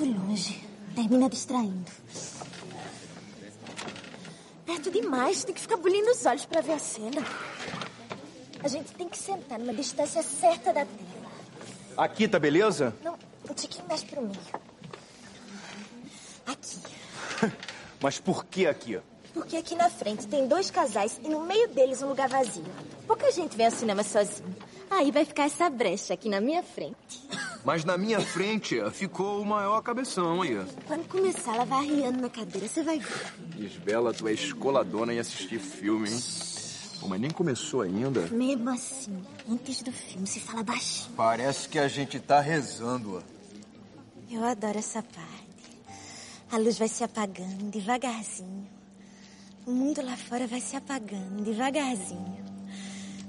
muito longe. Termina distraindo. Perto demais. Tem que ficar bolindo os olhos para ver a cena. A gente tem que sentar numa distância certa da tela. Aqui, tá beleza? Não, um tiquinho mais pro meio. Aqui. Mas por que aqui? Porque aqui na frente tem dois casais e no meio deles um lugar vazio. Pouca gente vem ao cinema sozinho. Aí vai ficar essa brecha aqui na minha frente. Mas na minha frente ficou o maior cabeção aí. Quando começar, ela vai arriando na cadeira, você vai ver. Isbela, tu é escoladona em assistir filme, hein? Pô, mas nem começou ainda. Mesmo assim, antes do filme, se fala baixinho. Parece que a gente tá rezando. Eu adoro essa parte. A luz vai se apagando devagarzinho. O mundo lá fora vai se apagando devagarzinho.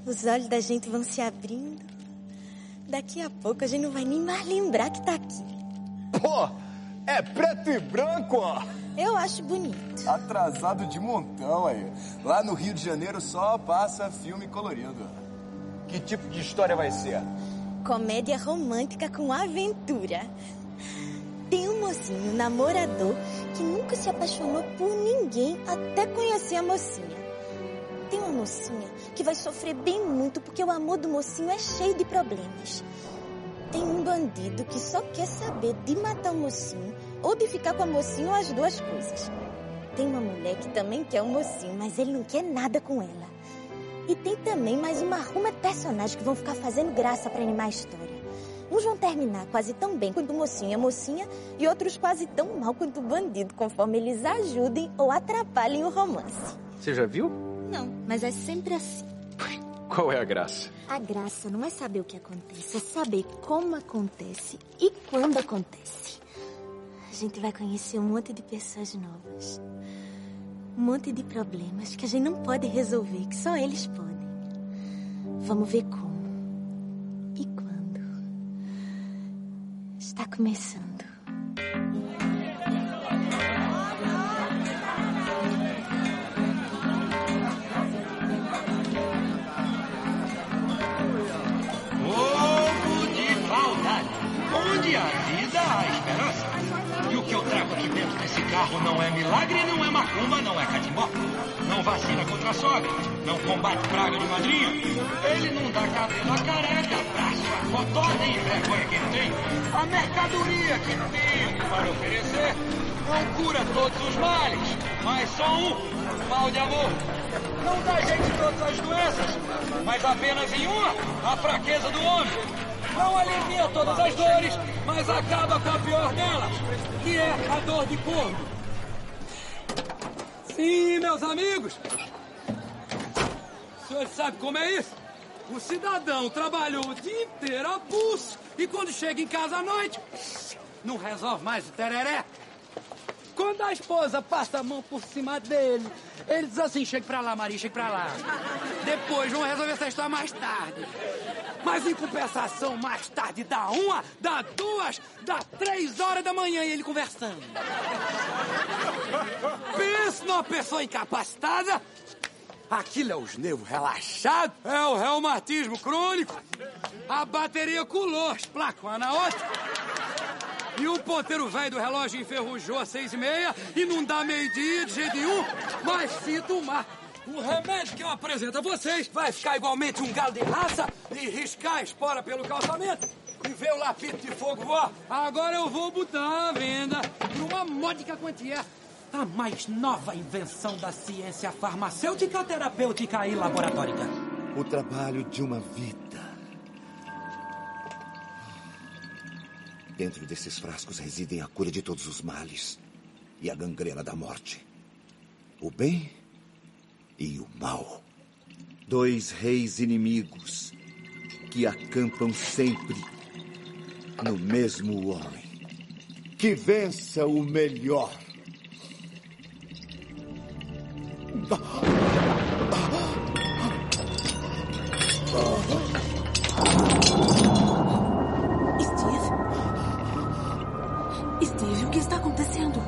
Os olhos da gente vão se abrindo. Daqui a pouco a gente não vai nem mais lembrar que tá aqui. Pô, é preto e branco, ó. Eu acho bonito. Atrasado de montão aí. Lá no Rio de Janeiro só passa filme colorido. Que tipo de história vai ser? Comédia romântica com aventura. Tem um mocinho namorador que nunca se apaixonou por ninguém até conhecer a mocinha. Tem uma mocinha que vai sofrer bem muito porque o amor do mocinho é cheio de problemas. Tem um bandido que só quer saber de matar o mocinho ou de ficar com a mocinha ou as duas coisas. Tem uma mulher que também quer o mocinho, mas ele não quer nada com ela. E tem também mais uma ruma de personagens que vão ficar fazendo graça para animar a história. Uns vão terminar quase tão bem quanto o mocinho e a mocinha, e outros quase tão mal quanto o bandido, conforme eles ajudem ou atrapalhem o romance. Você já viu? Não, mas é sempre assim. Qual é a graça? A graça não é saber o que acontece, é saber como acontece e quando acontece. A gente vai conhecer um monte de pessoas novas. Um monte de problemas que a gente não pode resolver, que só eles podem. Vamos ver como. E quando. Está começando. Carro não é milagre, não é macumba, não é catimbó. Não vacina contra a sogra, não combate praga de madrinha. Ele não dá cabelo a careca, braço a cotó, nem vergonha que tem. A mercadoria que tem para oferecer não cura todos os males, mas só um, mal de amor. Não dá jeito em todas as doenças, mas apenas em uma, a fraqueza do homem. Não alivia todas as dores, mas acaba com a pior delas, que é a dor de corno. Sim, meus amigos. O senhor sabe como é isso? O cidadão trabalhou o dia inteiro a pulso e quando chega em casa à noite, não resolve mais o tereré. Quando a esposa passa a mão por cima dele, ele diz assim: chega pra lá, Maria, chega pra lá. Depois vão resolver essa história mais tarde. Mas em compensação, mais tarde dá uma, dá duas, dá três horas da manhã e ele conversando. Pensa numa pessoa incapacitada. Aquilo é os nervos relaxados, é o reumatismo crônico. A bateria colou, as placas uma na outra. E o ponteiro velho do relógio enferrujou às seis e meia e não dá meio-dia de jeito nenhum. Mas se tomar o remédio que eu apresento a vocês, vai ficar igualmente um galo de raça e riscar a espora pelo calçamento. E ver o lapito de fogo voar. Agora eu vou botar à venda por uma módica quantia. A mais nova invenção da ciência farmacêutica, terapêutica e laboratórica. O trabalho de uma vida. Dentro desses frascos residem a cura de todos os males e a gangrena da morte. O bem e o mal. Dois reis inimigos que acampam sempre no mesmo homem. Que vença o melhor. Steve? Que está acontecendo?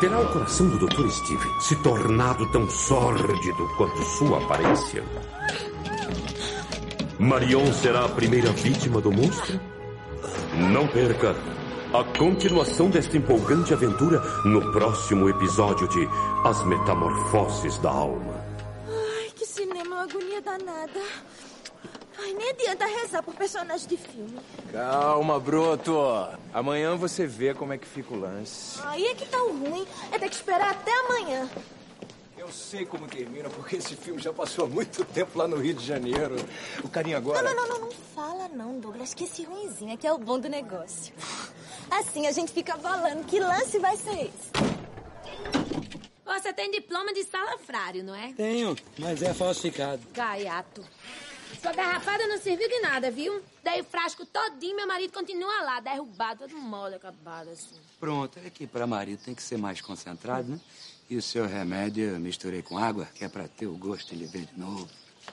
Terá o coração do Dr. Steve se tornado tão sórdido quanto sua aparência? Marion será a primeira vítima do monstro? Não perca a continuação desta empolgante aventura no próximo episódio de As Metamorfoses da Alma. Ai, que cinema, uma agonia danada. Ai, nem adianta rezar por personagem de filme. Calma, broto. Amanhã você vê como é que fica o lance. Aí é que tá o ruim. É ter que esperar até amanhã. Eu sei como termina, porque esse filme já passou há muito tempo lá no Rio de Janeiro. O carinha agora. Não, não, não, não, não fala não, Douglas, que esse ruimzinho é que é o bom do negócio. Assim a gente fica falando que lance vai ser esse. Você tem diploma de salafrário, não é? Tenho, mas é falsificado. Gaiato. Sua garrafada não serviu de nada, viu? Dei o frasco todinho, meu marido continua lá, derrubado, todo mole, acabado assim. Pronto, é que para marido tem que ser mais concentrado, né? E o seu remédio eu misturei com água, que é para ter o gosto de ver de novo.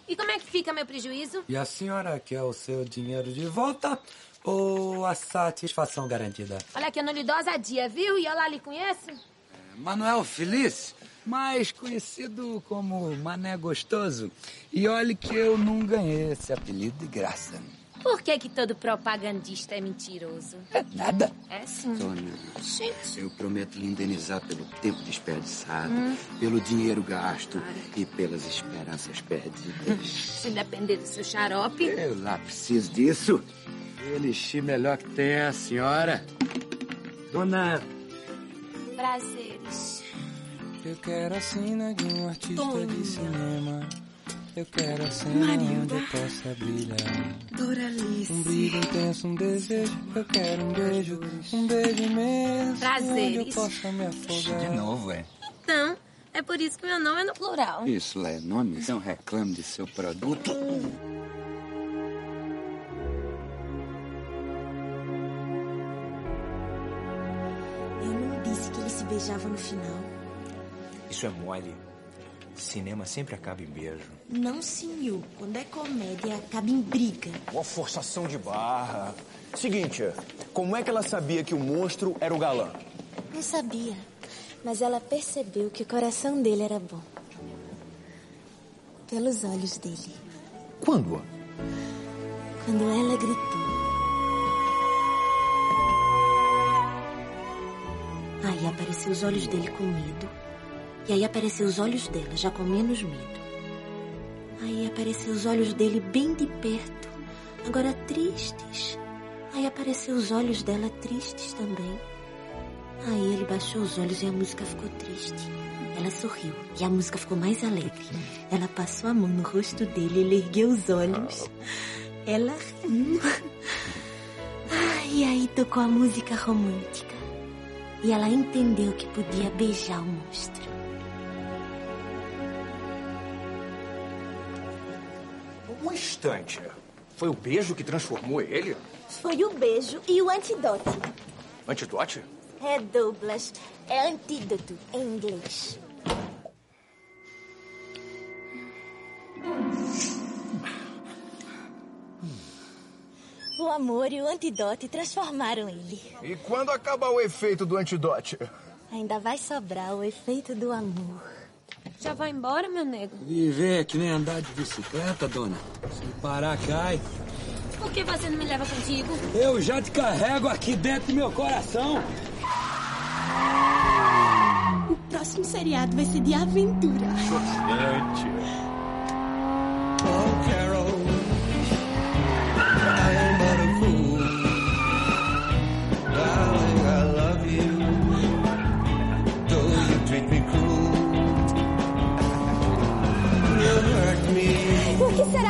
E como é que fica meu prejuízo? E a senhora quer o seu dinheiro de volta ou a satisfação garantida? Olha que eu não lhe dou ousadia, viu? E eu lá lhe conheço? Manuel Feliz, mais conhecido como Mané Gostoso. E olhe que eu não ganhei esse apelido de graça. Por que que todo propagandista é mentiroso? É nada. É sim. Sônia, Gente. eu prometo lhe indenizar pelo tempo desperdiçado, pelo dinheiro gasto e pelas esperanças perdidas. Se depender do seu xarope. Eu lá preciso disso. Elixir melhor que tem a senhora. Dona Prazeres. Eu quero a sina de um artista Toma. de cinema. Eu quero a cena Marilda. onde eu possa brilhar. Doralice. Um brilho intenso, um desejo. Eu quero um beijo, um beijo imenso. Onde Prazeres. eu possa me afogar. de novo, é? Então, é por isso que meu nome é no plural. Isso lá é nome? Não reclame de seu produto. Eu não disse que eles se beijavam no final. Isso é mole. Cinema sempre acaba em beijo. Não, senhor. Quando é comédia, acaba em briga. Uma forçação de barra. Seguinte, como é que ela sabia que o monstro era o galã? Não sabia. Mas ela percebeu que o coração dele era bom. Pelos olhos dele. Quando? Quando ela gritou. Aí apareceu os olhos dele com medo. E aí apareceu os olhos dela, já com menos medo. Aí apareceu os olhos dele bem de perto, agora tristes. Aí apareceu os olhos dela tristes também. Aí ele baixou os olhos e a música ficou triste. Ela sorriu e a música ficou mais alegre. Ela passou a mão no rosto dele, ele ergueu os olhos. Ela riu. Ah, e aí tocou a música romântica. E ela entendeu que podia beijar o monstro. Um instante. Foi o beijo que transformou ele? Foi o beijo e o antidote. Antidote? É Douglas. É antídoto em inglês. O amor e o antidote transformaram ele. E quando acabar o efeito do antidote? Ainda vai sobrar o efeito do amor. Já vai embora, meu nego? Viver é que nem andar de bicicleta, dona. Se parar, cai. Por que você não me leva contigo? Eu já te carrego aqui dentro do meu coração. O próximo seriado vai ser de aventura. Oh, Carol,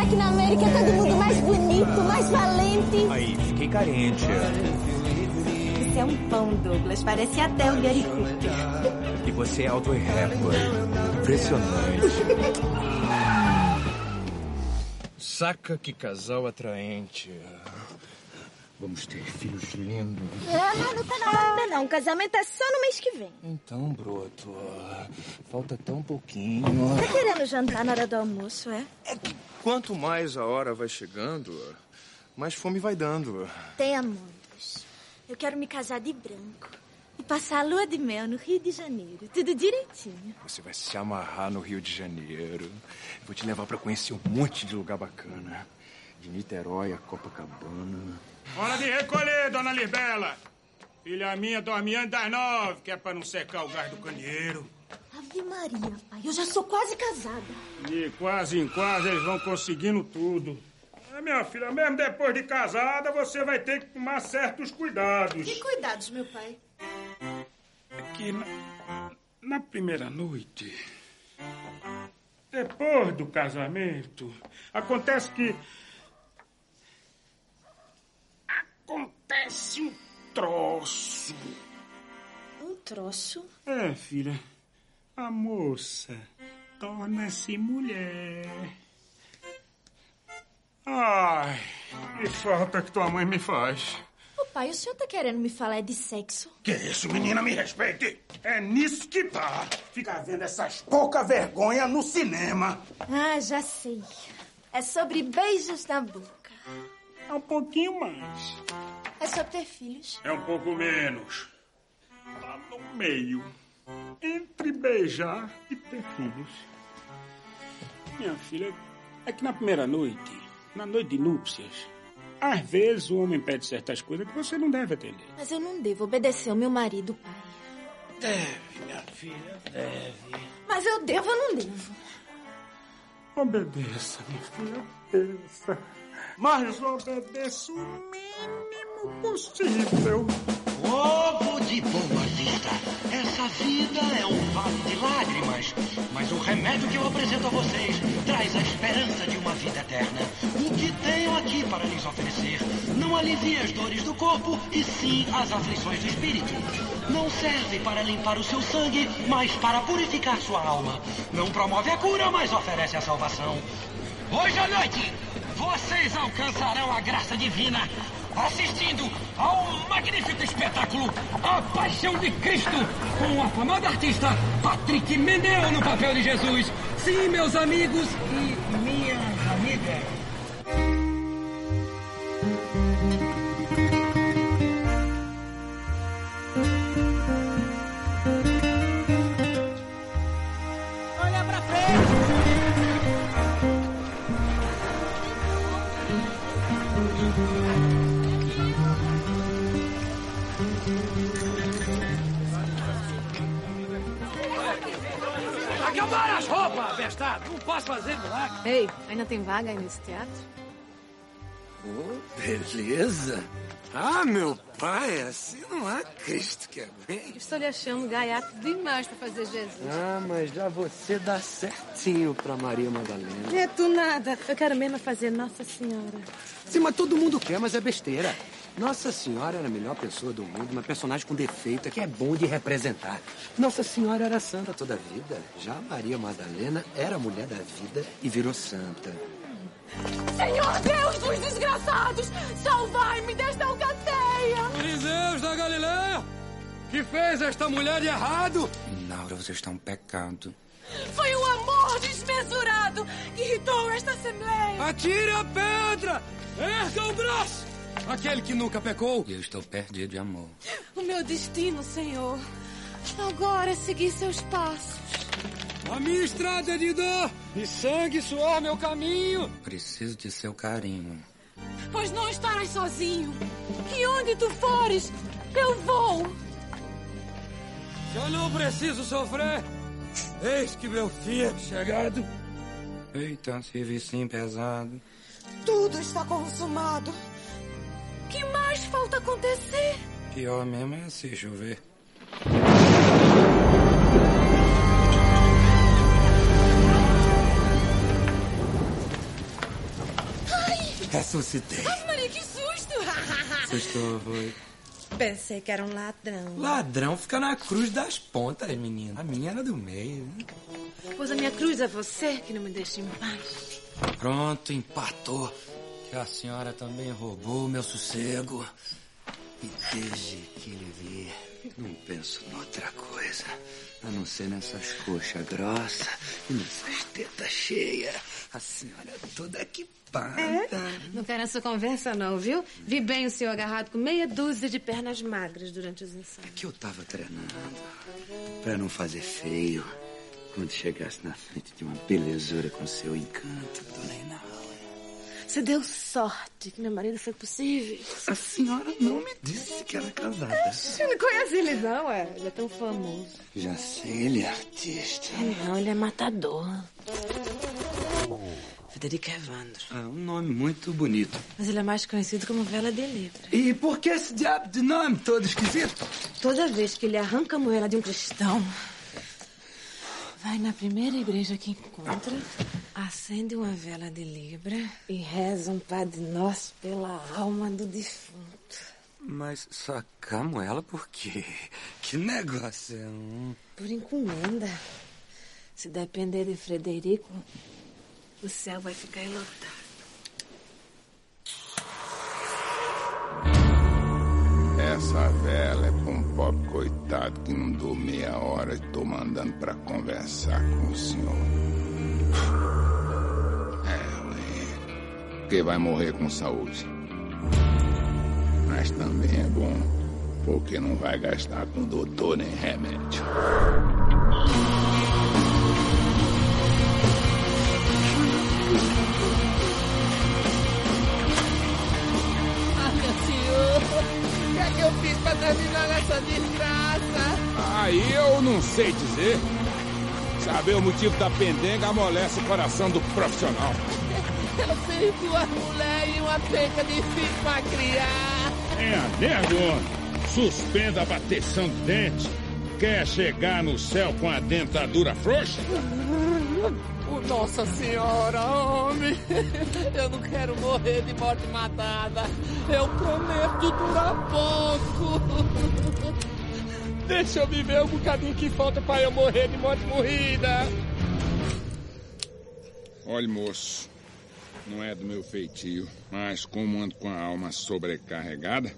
Por que será que na América é todo mundo mais bonito, mais valente? Aí, fiquei carente. Isso é um pão, Douglas. Parece até o Gary Cooper. E você é auto rapper. Impressionante. Saca que casal atraente. Vamos ter filhos lindos. Ah, não, não tá na hora ainda não. O casamento é só no mês que vem. Então, broto, falta tão pouquinho. Tá querendo jantar na hora do almoço, é? Quanto mais a hora vai chegando, mais fome vai dando. Tem amores. Eu quero me casar de branco. E passar a lua de mel no Rio de Janeiro. Tudo direitinho. Você vai se amarrar no Rio de Janeiro. Vou te levar pra conhecer um monte de lugar bacana. De Niterói a Copacabana. Hora de recolher, dona Libela. Filha minha dorme antes das nove, que é pra não secar o gás do candeeiro. Ave Maria, pai. Eu já sou quase casada. E quase em quase eles vão conseguindo tudo. É, minha filha, mesmo depois de casada, você vai ter que tomar certos cuidados. Que cuidados, meu pai? É que na, na primeira noite, depois do casamento, acontece que. Acontece um troço. Um troço? É, filha. A moça torna-se mulher. Ai, que falta que tua mãe me faz. Ô pai, o senhor tá querendo me falar de sexo? Que isso, menina, me respeite. É nisso que tá. Ficar vendo essas pouca vergonha no cinema. Ah, já sei. É sobre beijos na boca. É um pouquinho mais. É sobre ter filhos. É um pouco menos. Tá no meio. Entre beijar e ter filhos. Minha filha, é que na primeira noite, na noite de núpcias, às vezes o homem pede certas coisas que você não deve atender. Mas eu não devo obedecer ao meu marido, pai. Deve, minha filha, deve. Mas eu devo ou não devo? Obedeça, minha filha, obedeça. Mas obedeça o mínimo possível. Ovo de boa vista. Essa vida é um vale de lágrimas. Mas o remédio que eu apresento a vocês traz a esperança de uma vida eterna. O que tenho aqui para lhes oferecer não alivia as dores do corpo e sim as aflições do espírito. Não serve para limpar o seu sangue, mas para purificar sua alma. Não promove a cura, mas oferece a salvação. Hoje à noite, vocês alcançarão a graça divina assistindo ao magnífico espetáculo A Paixão de Cristo, com o afamado artista Patrick Meneu no papel de Jesus. Sim, meus amigos Ei, ainda tem vaga aí nesse teatro? Oh, beleza. Ah, meu pai, assim não há Cristo que é bem. Estou lhe achando gaiato demais pra fazer Jesus. Ah, mas já você dá certinho pra Maria Madalena. É tu nada. Eu quero mesmo fazer Nossa Senhora. Sim, mas todo mundo quer, mas é besteira. Nossa Senhora era a melhor pessoa do mundo, uma personagem com defeito, é que é bom de representar. Nossa Senhora era santa toda a vida. Já Maria Madalena era mulher da vida e virou santa. Senhor Deus dos desgraçados, salvai-me desta alcateia! Fariseus da Galileia, que fez esta mulher de errado? Laura, você está um pecado. Foi o amor desmesurado que irritou esta assembleia! Atire a pedra! Erga o braço! Aquele que nunca pecou. Eu estou perdido de amor. O meu destino, Senhor, agora é seguir seus passos. A minha estrada é de dor e sangue e suor meu caminho. Preciso de seu carinho. Pois não estarás sozinho. E onde tu fores, eu vou. Eu não preciso sofrer. Eis que meu fim é chegado. Eita, serviço pesado. Tudo está consumado. Que mais falta acontecer? Pior mesmo é se chover. Ressuscitei. Ai, Maria, que susto! Assustou, foi. Pensei que era um ladrão. Ladrão fica na cruz das pontas, menina. A minha era do meio. né? Pois a minha cruz é você que não me deixa em paz. Pronto, empatou. Que a senhora também roubou o meu sossego. E desde que lhe vi, Não penso noutra coisa. A não ser nessas coxas grossas e nessas tetas cheias. A senhora toda equipada. É? Não quero essa conversa, não, viu? Vi bem o senhor agarrado com meia dúzia de pernas magras durante os ensaios. Que eu tava treinando. Pra não fazer feio. Quando chegasse na frente de uma belezura com seu encanto, dona Inaua. Você deu sorte que meu marido foi possível. A senhora não me disse que era casada. Você não conhece ele, não, é? Ele é tão famoso. Já sei, ele é artista. Não, ele é matador. Federico Evandro. É um nome muito bonito. Mas ele é mais conhecido como Vela de Libra. E por que esse diabo de nome todo esquisito? Toda vez que ele arranca a moela de um cristão, vai na primeira igreja que encontra, acende uma vela de Libra e reza um Padre Nosso pela alma do defunto. Mas sacamos ela por quê? Que negócio é um... Por encomenda. Se depender de Frederico, o céu vai ficar enlotado. Essa vela é pra um pobre coitado que não dou meia hora e tô mandando pra conversar com o senhor. É, ué. Porque vai morrer com saúde. Mas também é bom, porque não vai gastar com doutor nem remédio. Que eu fiz pra terminar nessa desgraça? Aí eu não sei dizer. Saber o motivo da pendenga amolece o coração do profissional. Eu fiz duas mulheres e uma penca de filho pra criar. É, nego, suspenda a bateção de dente. Quer chegar no céu com a dentadura frouxa? Nossa Senhora, homem! Eu não quero morrer de morte matada. Eu prometo durar pouco. Deixa eu viver o bocadinho que falta pra eu morrer de morte morrida. Olha, moço, não é do meu feitio, mas como ando com a alma sobrecarregada,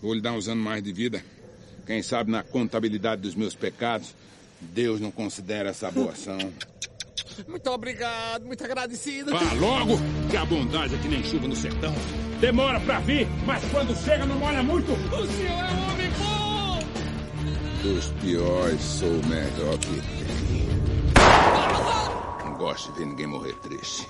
vou lhe dar uns anos mais de vida. Quem sabe na contabilidade dos meus pecados, Deus não considera essa boa ação. Muito obrigado, muito agradecido. Vá logo, que a bondade é que nem chuva no sertão. Demora pra vir, mas quando chega não molha muito. O senhor é um homem bom! Dos piores, sou o melhor que tem. Não gosto de ver ninguém morrer triste.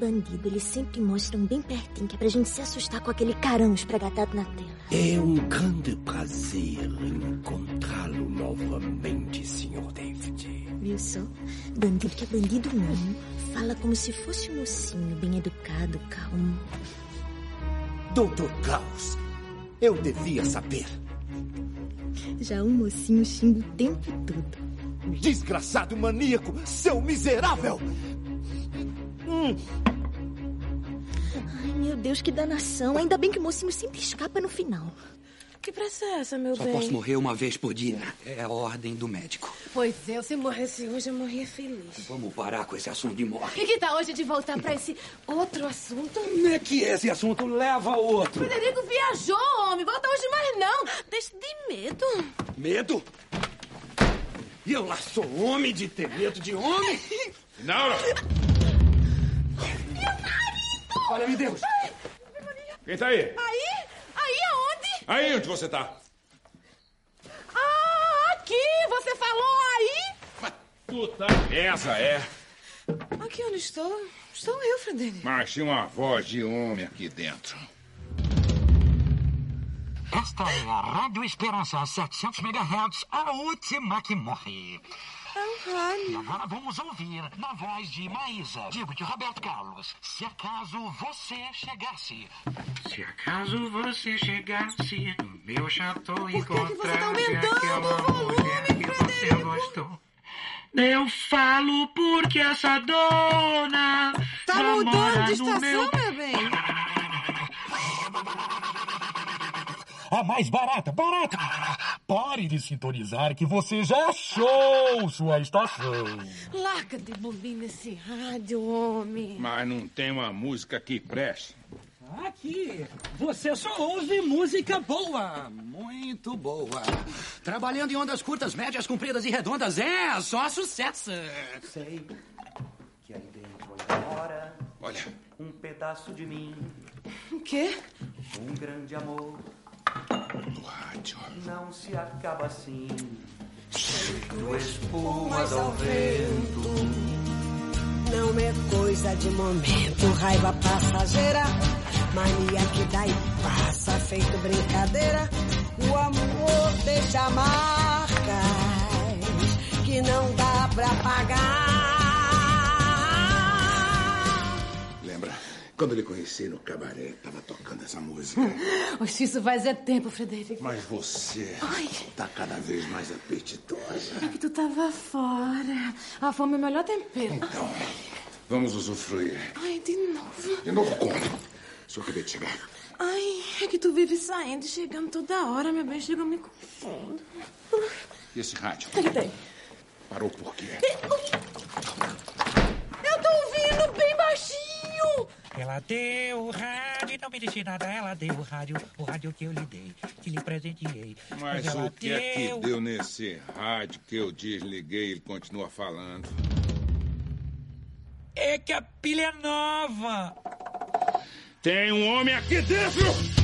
Bandido, eles sempre mostram bem pertinho, que é pra gente se assustar com aquele carão espregatado na tela. É um grande prazer encontrá-lo novamente, Sr. David. Viu só? Bandido que é bandido mesmo. Fala como se fosse um mocinho, bem educado, calmo. Doutor Klaus, eu devia saber. Já um mocinho xinga o tempo todo. Desgraçado maníaco, seu miserável! Hum. Ai, meu Deus, que danação. Ainda bem que o mocinho sempre escapa no final. Que pressa é essa, meu Só bem? posso morrer uma vez por dia. É a ordem do médico. Pois eu, se morresse hoje, eu morria feliz. Vamos parar com esse assunto de morte. E que tal hoje de voltar pra esse outro assunto? Como é que esse assunto leva a outro? Frederico viajou, homem. Volta hoje mais não. Deixa de medo. Medo? E eu lá sou homem de ter medo de homem? Não! Olha, me Deus! Quem tá aí? Aí? Aí aonde? Aí onde você tá? Ah, aqui! Você falou aí? Puta, essa é. Aqui onde estou? Estou eu, Frederico. Mas tinha uma voz de homem aqui dentro. Esta é a Rádio Esperança 700 MHz, a última que morre. É um rádio. E agora vamos ouvir, na voz de Maísa, digo de Roberto Carlos, se acaso você chegasse. Se acaso você chegasse no meu chateau e que você tá encontrasse aumentando aquela o volume, mulher que você gostou. Eu falo porque essa dona Tá mudando de no estação, meu... meu bem? A mais barata, barata! Pare de sintonizar que você já achou sua estação. Larga de bobina esse rádio, homem. Mas não tem uma música que preste. Aqui, você só ouve música boa, muito boa. Trabalhando em ondas curtas, médias, compridas e redondas, é só sucesso. Sei que aí dentro mora Olha, um pedaço de mim, O quê? um grande amor. Do rádio. Não se acaba assim. Tu espumas ao vento. Não é coisa de momento, raiva passageira. Mania que dá e passa, feito brincadeira. O amor deixa marcas que não dá pra pagar. Quando lhe conheci no cabaré, tava tocando essa música. Oxe, isso faz é tempo, Frederico. Mas você Ai. tá cada vez mais apetitosa. É que tu tava fora. A fome é o melhor tempero. Então, vamos usufruir. Ai, de novo. De novo como? Se eu acabei de chegar. Ai, é que tu vive saindo e chegando toda hora, meu bem. Chega, eu me confundo. E esse rádio? O que tem? Parou por quê? Eu tô ouvindo bem baixinho. Ela deu o rádio, não me disse nada, ela deu o rádio, o rádio que eu lhe dei, que lhe presenteei. Mas ela o que é que deu- deu nesse rádio que eu desliguei e ele continua falando? É que a pilha é nova. Tem um homem aqui dentro!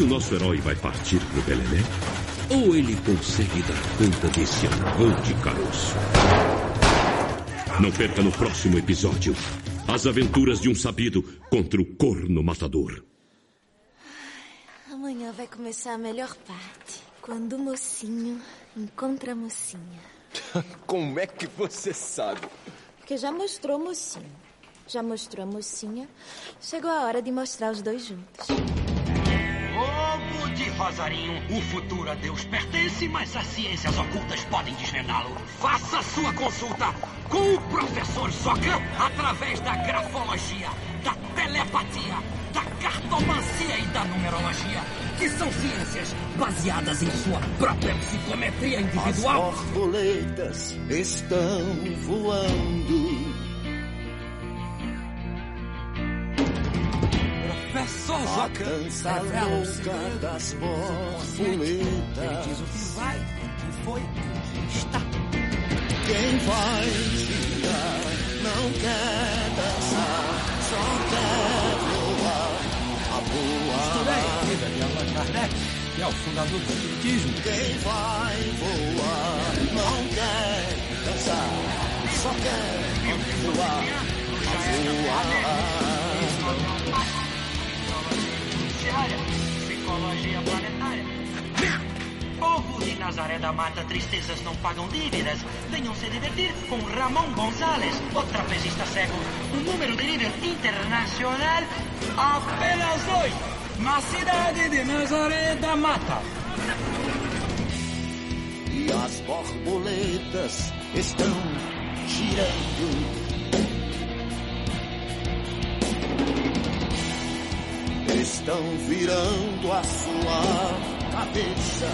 Que o nosso herói vai partir pro Belené? Ou ele consegue dar conta desse arrogante caroço? Não perca no próximo episódio as aventuras de um sabido contra o corno matador. Amanhã vai começar a melhor parte. Quando o mocinho encontra a mocinha. Como é que você sabe? Porque já mostrou o mocinho. Já mostrou a mocinha. Chegou a hora de mostrar os dois juntos. De Rosarinho, o futuro a Deus pertence, mas as ciências ocultas podem desvendá-lo. Faça sua consulta com o professor Zocan através da grafologia, da telepatia, da cartomancia e da numerologia, que são ciências baseadas em sua própria psicometria individual. As borboletas estão voando. Zocan dança o louca das subconsciente. Ele borboletas. diz o que vai, o que foi, o que está. Quem vai girar não quer dançar, só quer voar. A Misturei a voar. vida de Allan Kardec, que é o fundador do Espiritismo. Quem vai voar não quer dançar, só quer voar. A voar. Judiciária, psicologia planetária. Povo de Nazaré da Mata, tristezas não pagam dívidas. Venham se divertir com Ramon Gonzalez, o trapezista cego. O número de nível internacional, apenas dois. Na cidade de Nazaré da Mata. E as borboletas estão girando. Estão virando a sua cabeça.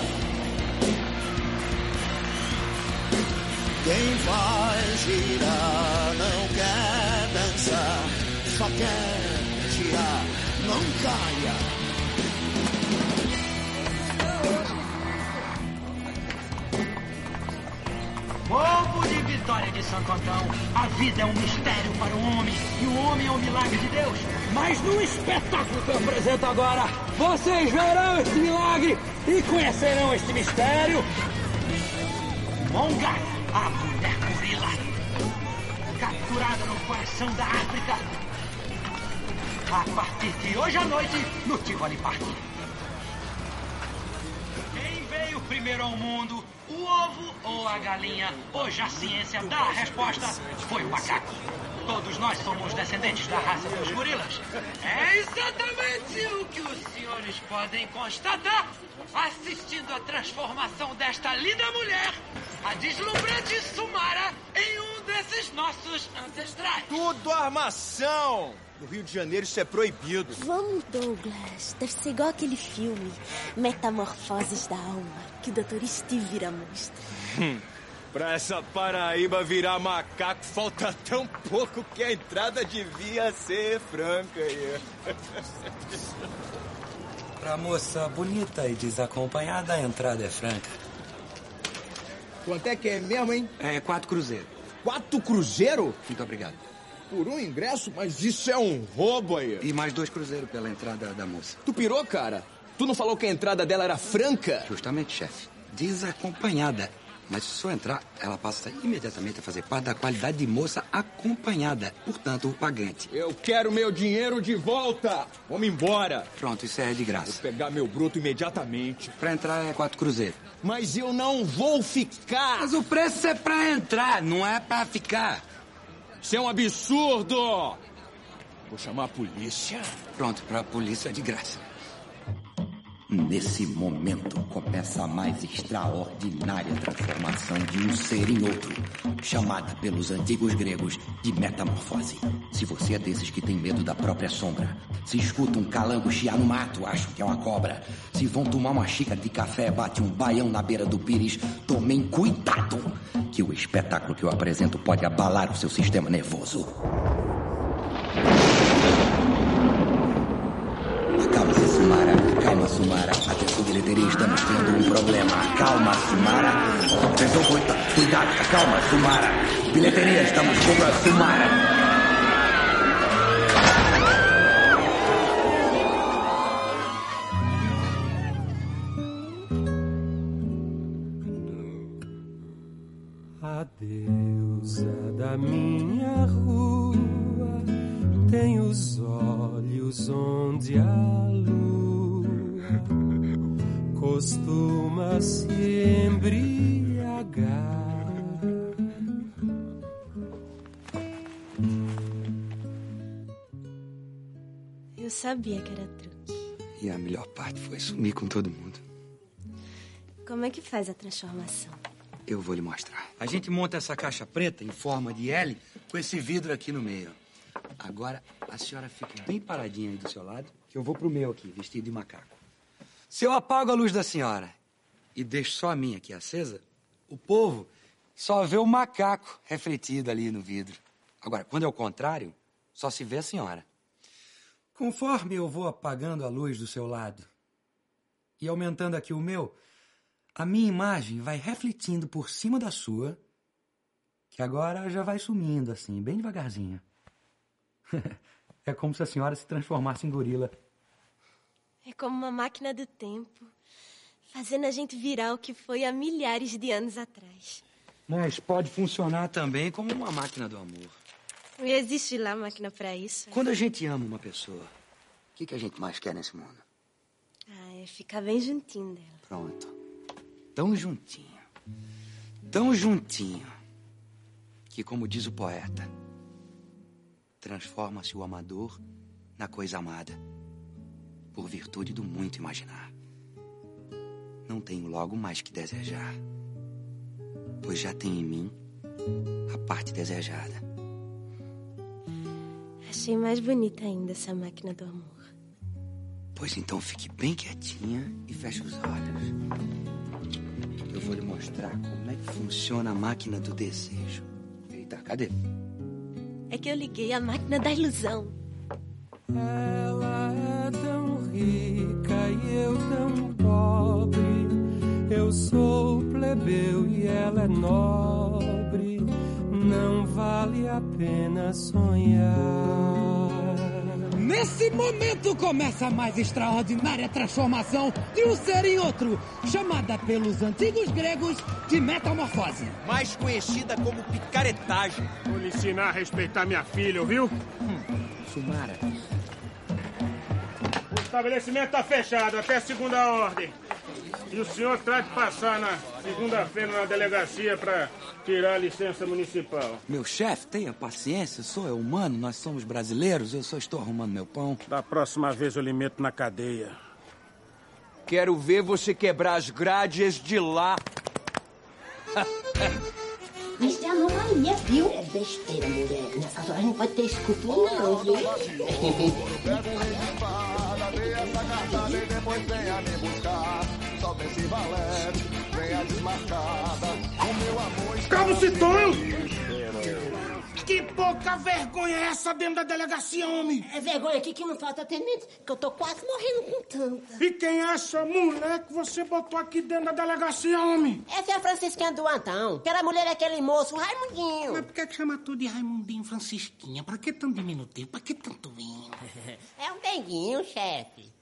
Quem vai girar não quer dançar, só quer tirar, não caia. Povo de Vitória de Santo Antão, a vida é um mistério para o homem e o homem é um milagre de Deus. Mas no espetáculo que eu apresento agora, vocês verão este milagre e conhecerão este mistério. Mongai, a mulher gorila, capturada no coração da África. A partir de hoje à noite, no Tivoli Park. Quem veio primeiro ao mundo, o ovo ou a galinha? Hoje a ciência dá a resposta: foi o macaco. Todos nós somos descendentes da raça dos gorilas. É exatamente o que os senhores podem constatar assistindo a transformação desta linda mulher, a deslumbrante Sumara, em um desses nossos ancestrais. Tudo armação! No Rio de Janeiro isso é proibido. Vamos, Douglas. Deve ser igual aquele filme Metamorfoses da Alma, que o Dr. Steve vira monstro. Hum, pra essa Paraíba virar macaco, falta tão pouco que a entrada devia ser franca. aí. Pra moça bonita e desacompanhada, a entrada é franca. Quanto é que é mesmo, hein? É quatro cruzeiros. Quatro cruzeiro? Muito obrigado. Por um ingresso? Mas isso é um roubo aí. E mais dois cruzeiros pela entrada da moça. Tu pirou, cara? Tu não falou que a entrada dela era franca? Justamente, chefe. Desacompanhada. Mas se o senhor entrar, ela passa imediatamente a fazer parte da qualidade de moça acompanhada. Portanto, o pagante. Eu quero meu dinheiro de volta! Vamos embora! Pronto, isso é de graça. Vou pegar meu bruto imediatamente. Pra entrar é quatro cruzeiros. Mas eu não vou ficar! Mas o preço é pra entrar, não é pra ficar. Isso é um absurdo! Vou chamar a polícia. Pronto, pra polícia é de graça. Nesse momento começa a mais extraordinária transformação de um ser em outro, chamada pelos antigos gregos de metamorfose. Se você é desses que tem medo da própria sombra, se escuta um calango chiar no mato, acho que é uma cobra. Se vão tomar uma xícara de café, bate um baião na beira do pires, tomem cuidado, que o espetáculo que eu apresento pode abalar o seu sistema nervoso. Acalma-se, Sumara. Calma, Sumara. Atenção, bilheteria, estamos tendo um problema. Calma, Sumara. Atenção, cuida, cuidado. Calma, Sumara. Bilheteria, estamos com a Sumara. A deusa da minha rua tem os olhos onde a costuma se embriagar. Eu sabia que era truque. E a melhor parte foi sumir com todo mundo. Como é que faz a transformação? Eu vou lhe mostrar. A gente monta essa caixa preta em forma de L com esse vidro aqui no meio. Agora a senhora fica bem paradinha aí do seu lado, que eu vou pro meu aqui, vestido de macaco. Se eu apago a luz da senhora e deixo só a minha aqui acesa, o povo só vê o macaco refletido ali no vidro. Agora, quando é o contrário, só se vê a senhora. Conforme eu vou apagando a luz do seu lado e aumentando aqui o meu, a minha imagem vai refletindo por cima da sua, que agora já vai sumindo assim, bem devagarzinho. é como se a senhora se transformasse em gorila. É como uma máquina do tempo, fazendo a gente virar o que foi há milhares de anos atrás. Mas pode funcionar também como uma máquina do amor. E existe lá máquina para isso? Quando a gente ama uma pessoa, o que, que a gente mais quer nesse mundo? Ah, é ficar bem juntinho dela. Pronto. Tão juntinho. Tão juntinho. Que, como diz o poeta, transforma-se o amador na coisa amada, por virtude do muito imaginar. Não tenho logo mais que desejar, pois já tem em mim a parte desejada. Achei mais bonita ainda essa máquina do amor. Pois então fique bem quietinha e feche os olhos. Eu vou lhe mostrar como é que funciona a máquina do desejo. Eita, cadê? É que eu liguei a máquina da ilusão. Ela é tão rica e eu tão pobre. Eu sou plebeu e ela é nobre. Não vale a pena sonhar. Nesse momento começa a mais extraordinária transformação de um ser em outro, chamada pelos antigos gregos de metamorfose. Mais conhecida como picaretagem. Vou lhe ensinar a respeitar minha filha, ouviu? Sumara. O estabelecimento tá fechado até segunda ordem. E o senhor trata de passar na segunda-feira na delegacia para tirar a licença municipal. Meu chefe, tenha paciência, sou é humano, nós somos brasileiros, eu só estou arrumando meu pão. Da próxima vez eu lhe meto na cadeia. Quero ver você quebrar as grades de lá. Isso é anomalia, viu? É besteira, mulher. Nessas horas não pode ter escrúpulo, não, viu? depois venha me buscar. Só vem se valer, venha desmarcada. O meu amor Cabo! Que pouca vergonha é essa dentro da delegacia, homem? É vergonha aqui que não falta, tenente, que eu tô quase morrendo com tanta. E quem é essa mulher que você botou aqui dentro da delegacia, homem? Essa é a Francisquinha do Antão. Aquela mulher é aquele moço, o Raimundinho. Mas por que, que chama tudo de Raimundinho Francisquinha? Pra que tão diminutivo? Pra que tanto vinho? É um denguinho, chefe.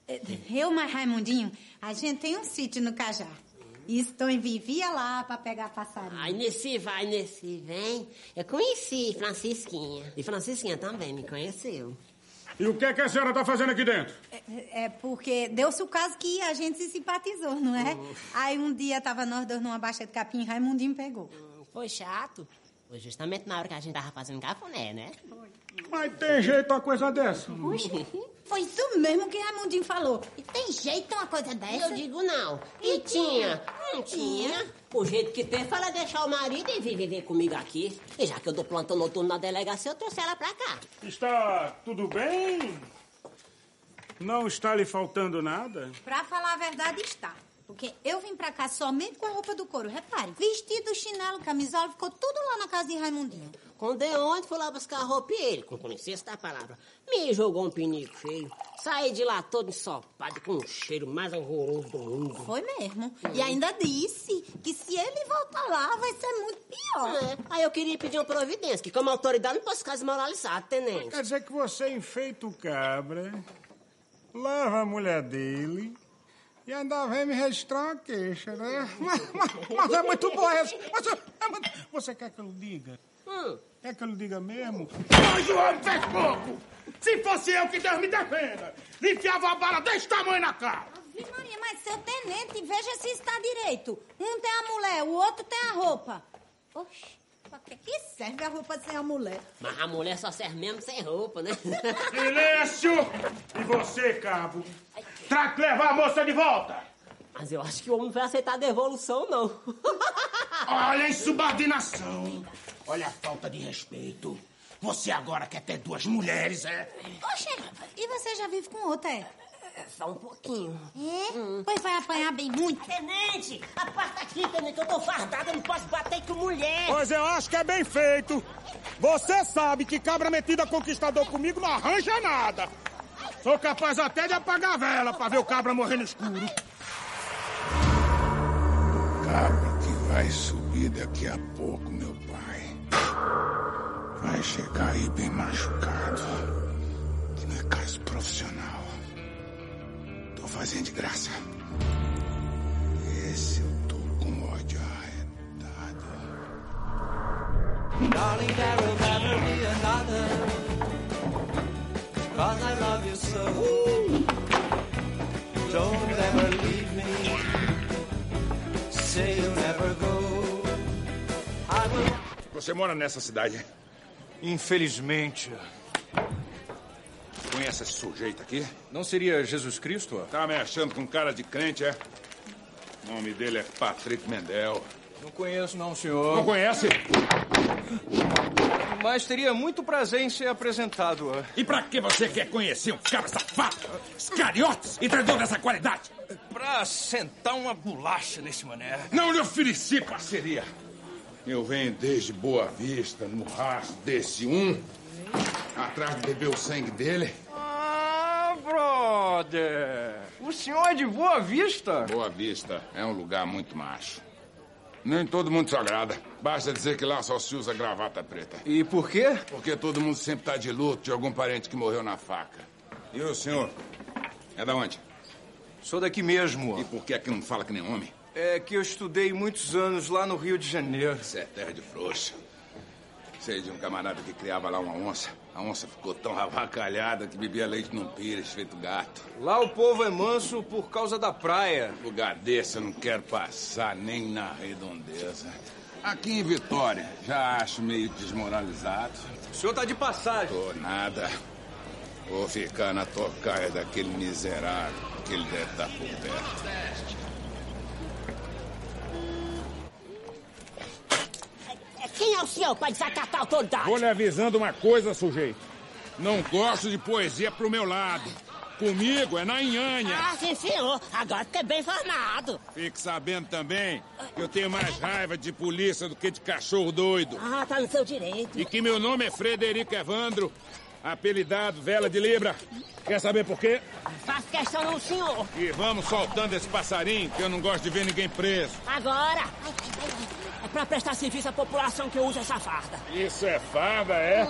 Eu, mas Raimundinho, a gente tem um sítio no Cajá. E Stone vivia lá pra pegar passarinho. Ai, nesse vai, nesse vem. Eu conheci Francisquinha. E Francisquinha também me conheceu. E o que, é que a senhora tá fazendo aqui dentro? É porque deu-se o caso que a gente se simpatizou, não é? Aí um dia tava nós dois numa baixa de capim e Raimundinho pegou. Foi chato. Foi justamente na hora que a gente tava fazendo cafuné, né? Mas tem jeito uma coisa dessa? Foi isso mesmo que Raimundinho falou. E tem jeito uma coisa dessa? Eu digo não. E tinha? Não tinha. O jeito que tem, fala deixar o marido e vir viver comigo aqui. E já que eu dou plantão noturno na delegacia, eu trouxe ela pra cá. Está tudo bem? Não está lhe faltando nada? Pra falar a verdade, está. Porque eu vim pra cá somente com a roupa do couro. Repare, vestido, chinelo, camisola, ficou tudo lá na casa de Raimundinho. Quando de onde fui lá buscar a roupa e ele, com licença da palavra, me jogou um pinico feio. Saí de lá todo ensopado, com o cheiro mais horroroso do mundo. Foi mesmo. E ainda disse que se ele voltar lá, vai ser muito pior. É. Aí eu queria pedir uma providência, que como autoridade não posso ficar desmoralizado, tenente. Quer dizer que você enfeita o cabra, lava a mulher dele e ainda vem me registrar uma queixa, né? Mas, mas- mas é muito boa essa. Mas é- muito- Você quer que eu lhe diga? Hum. Quer que eu lhe diga mesmo? Mas o homem fez pouco! Se fosse eu, que Deus me defenda! Lhe enfiava uma bala desse tamanho na cara! Ave Maria, mas seu tenente, veja se está direito. Um tem a mulher, o outro tem a roupa. Oxi, pra que, que serve a roupa sem a mulher? Mas a mulher só serve mesmo sem roupa, né? Silêncio! E você, cabo? Trate de levar a moça de volta! Mas eu acho que o homem não vai aceitar a devolução, não. Olha a insubordinação! Olha a falta de respeito! Você agora quer ter duas mulheres, é? Oxe, e você já vive com outra, é? Só um pouquinho. É? Pois vai apanhar bem muito. Tenente, aparta aqui, tenente. Eu tô fardada, eu não posso bater com mulher. Pois eu acho que é bem feito. Você sabe que cabra metida conquistador comigo não arranja nada. Sou capaz até de apagar a vela pra ver o cabra morrer no escuro. Cabra que vai subir daqui a pouco, meu pai. Vai chegar aí bem machucado. Que não é caso profissional. Tô fazendo de graça. Esse eu tô com ódio arretado. Darling, Você mora nessa cidade? Infelizmente. Conhece esse sujeito aqui? Não seria Jesus Cristo? Tá me achando com cara de crente, é? O nome dele é Patrick Mendel. Não conheço, não, senhor. Não conhece? Mas teria muito prazer em ser apresentado. E pra que você quer conhecer um cabra safado? Escariotes e traidor dessa qualidade? Pra sentar uma bolacha nesse mané. Não lhe ofereci parceria. Eu venho desde Boa Vista, no rastro desse um, atrás de beber o sangue dele. Ah, brother! O senhor é de Boa Vista? Boa Vista é um lugar muito macho. Nem todo mundo se agrada. Basta dizer que lá só se usa gravata preta. E por quê? Porque todo mundo sempre tá de luto de algum parente que morreu na faca. E o senhor? É da onde? Sou daqui mesmo. E por que é que não fala que nem homem? É que eu estudei muitos anos lá no Rio de Janeiro. Isso é terra de frouxo. Sei de um camarada que criava lá uma onça. A onça ficou tão avacalhada que bebia leite num pires, feito gato. Lá o povo é manso por causa da praia. Lugar desse eu não quero passar nem na redondeza. Aqui em Vitória, já acho meio desmoralizado. O senhor tá de passagem. Tô nada. Vou ficar na tocaia daquele miserável que ele deve estar por perto. Quem é o senhor para desacatar a autoridade? Vou lhe avisando uma coisa, sujeito. Não gosto de poesia pro meu lado. Comigo é na nhanha. Ah, sim, senhor. Agora fiquei bem informado. Fique sabendo também que eu tenho mais raiva de polícia do que de cachorro doido. Ah, tá no seu direito. E que meu nome é Frederico Evandro, apelidado Vela de Libra. Quer saber por quê? Faço questão não, senhor. E vamos soltando esse passarinho, que eu não gosto de ver ninguém preso. Agora. É pra prestar serviço à população que usa essa farda. Isso é farda, é?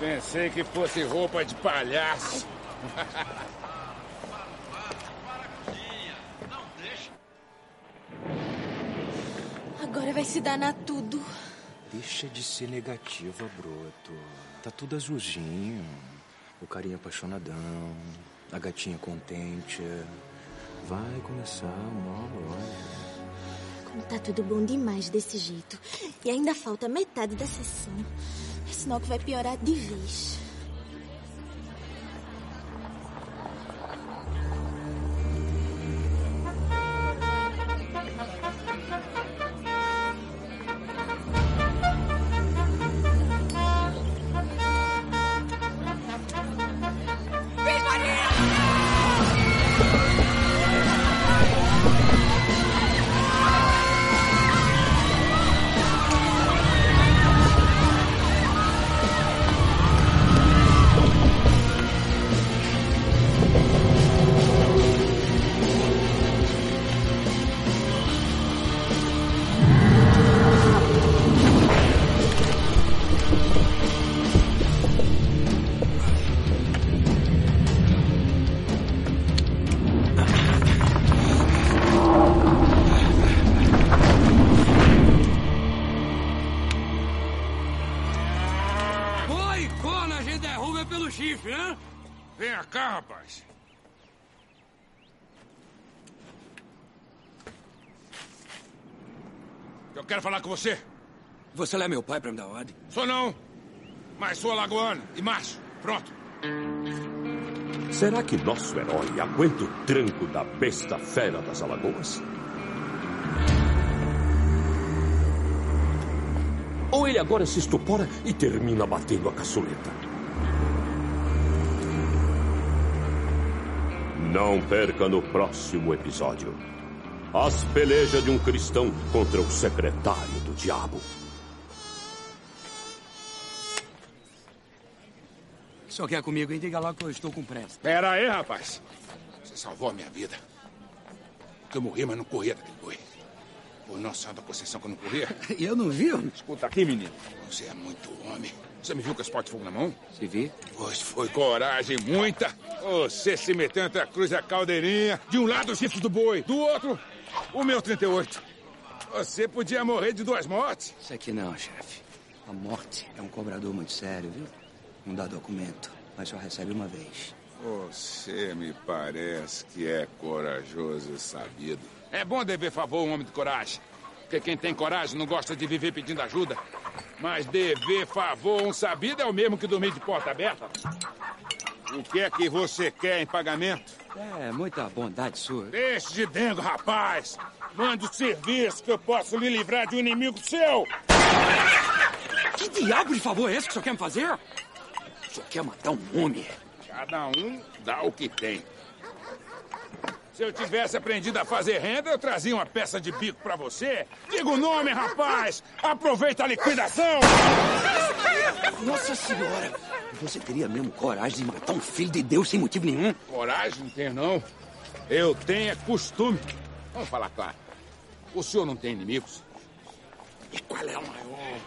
Pensei que fosse roupa de palhaço. Agora vai se danar tudo. Deixa de ser negativa, broto. Tá tudo azulzinho. O carinha apaixonadão, a gatinha contente. Vai começar uma hora. Como tá tudo bom demais desse jeito. E ainda falta metade da sessão. É sinal que vai piorar de vez. Com você. Você não é meu pai pra me dar ordem? Sou não, mas sou alagoano e macho. Pronto. Será que nosso herói aguenta o tranco da besta fera das Alagoas? Ou ele agora se estupora e termina batendo a caçuleta? Não perca no próximo episódio. As pelejas de um cristão contra o secretário do diabo. Só quer comigo, hein? Diga logo que eu estou com pressa. Pera aí, rapaz. Você salvou a minha vida. Eu morri, mas não corria daquele boi. Por Nossa Senhora da Conceição que eu não corria. E eu não vi? Escuta aqui, menino. Você é muito homem. Você me viu com esse pote de fogo na mão? Se vi. Pois foi coragem muita. Você se meteu entre a cruz e a caldeirinha. De um lado o chifre do boi, do outro o meu 38. Você podia morrer de duas mortes. Isso aqui não, chefe. A morte é um cobrador muito sério, viu? Não dá documento, mas só recebe uma vez. Você me parece que é corajoso e sabido. É bom dever favor a um homem de coragem. Porque quem tem coragem não gosta de viver pedindo ajuda. Mas dever favor a um sabido é o mesmo que dormir de porta aberta. O que é que você quer em pagamento? É, muita bondade sua. Deixe de dengo, rapaz. Mande o serviço que eu posso lhe livrar de um inimigo seu. Que diabo de favor é esse que o senhor quer me fazer? O senhor quer matar um homem? Cada um dá o que tem. Se eu tivesse aprendido a fazer renda, eu trazia uma peça de bico pra você. Diga o nome, rapaz! Aproveita a liquidação! Nossa senhora! Você teria mesmo coragem de matar um filho de Deus sem motivo nenhum? Coragem não tenho, não. Eu tenho é costume. Vamos falar claro. O senhor não tem inimigos? E qual é o maior?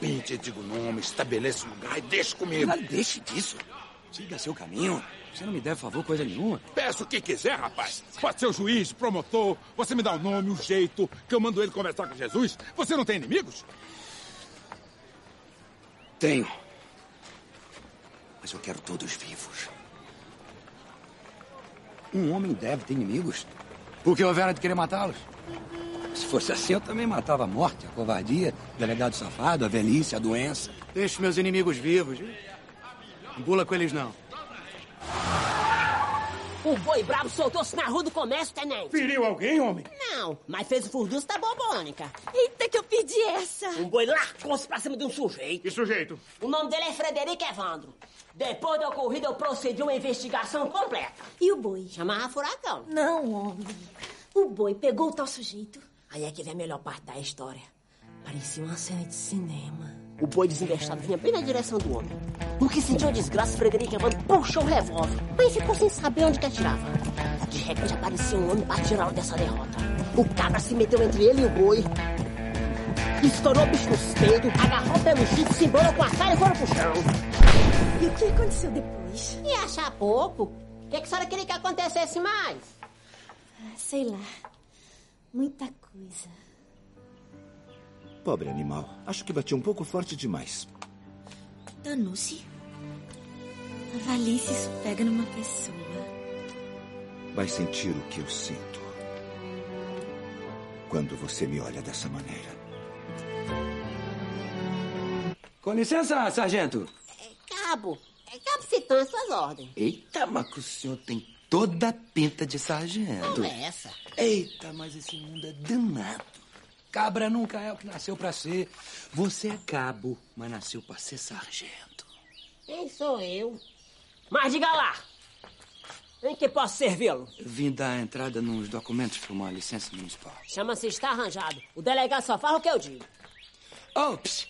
Bem, te digo o nome, estabeleça o lugar e deixe comigo. Não, deixe disso. Siga seu caminho. Você não me deve favor coisa nenhuma. Peça o que quiser, rapaz. Pode ser o juiz, promotor. Você me dá o nome, o jeito, que eu mando ele conversar com Jesus. Você não tem inimigos? Tenho. Mas eu quero todos vivos. Um homem deve ter inimigos. Por que houvera de querer matá-los? Se fosse assim, eu também matava a morte, a covardia, o delegado safado, a velhice, a doença. Deixe meus inimigos vivos. Não bula com eles, não. O boi bravo soltou-se na rua do comércio, tenente. Feriu alguém, homem? Não, mas fez o furdunço da bobônica. Eita, que eu pedi essa. Um boi largou-se pra cima de um sujeito. Que sujeito? O nome dele é Frederico Evandro. Depois da ocorrida, eu procedi uma investigação completa. E o boi? Chamava furacão. Não, homem. O boi pegou o tal sujeito. Aí é que vem a melhor parte da história. Parecia uma cena de cinema. O boi desinvestado vinha bem na direção do homem. No que sentiu a desgraça, Frederico Evandro puxou o revólver, mas ficou sem saber onde que atirava. De repente apareceu um homem para tirá-lo dessa derrota. O cabra se meteu entre ele e o boi. Estourou o bicho nos peitos, agarrou pelo chifre, se embolou com a cara e foram pro chão. E o que aconteceu depois? E achar pouco? O que, que a senhora queria que acontecesse mais? Ah, sei lá. Muita coisa. Pobre animal. Acho que bati um pouco forte demais. Danou-se. Avalie se isso pega numa pessoa. Vai sentir o que eu sinto. Quando você me olha dessa maneira. Com licença, sargento. Cabo, é cabo citando as suas ordens. Eita, mas o senhor tem toda a pinta de sargento. Não é essa. Eita, mas esse mundo é danado. Cabra nunca é o que nasceu pra ser. Você é cabo, mas nasceu pra ser sargento. Quem sou eu? Mas diga lá. Em que posso servi-lo? Vim dar entrada nos documentos para uma licença municipal. Chama-se está arranjado. O delegado só faz o que eu digo. Ops!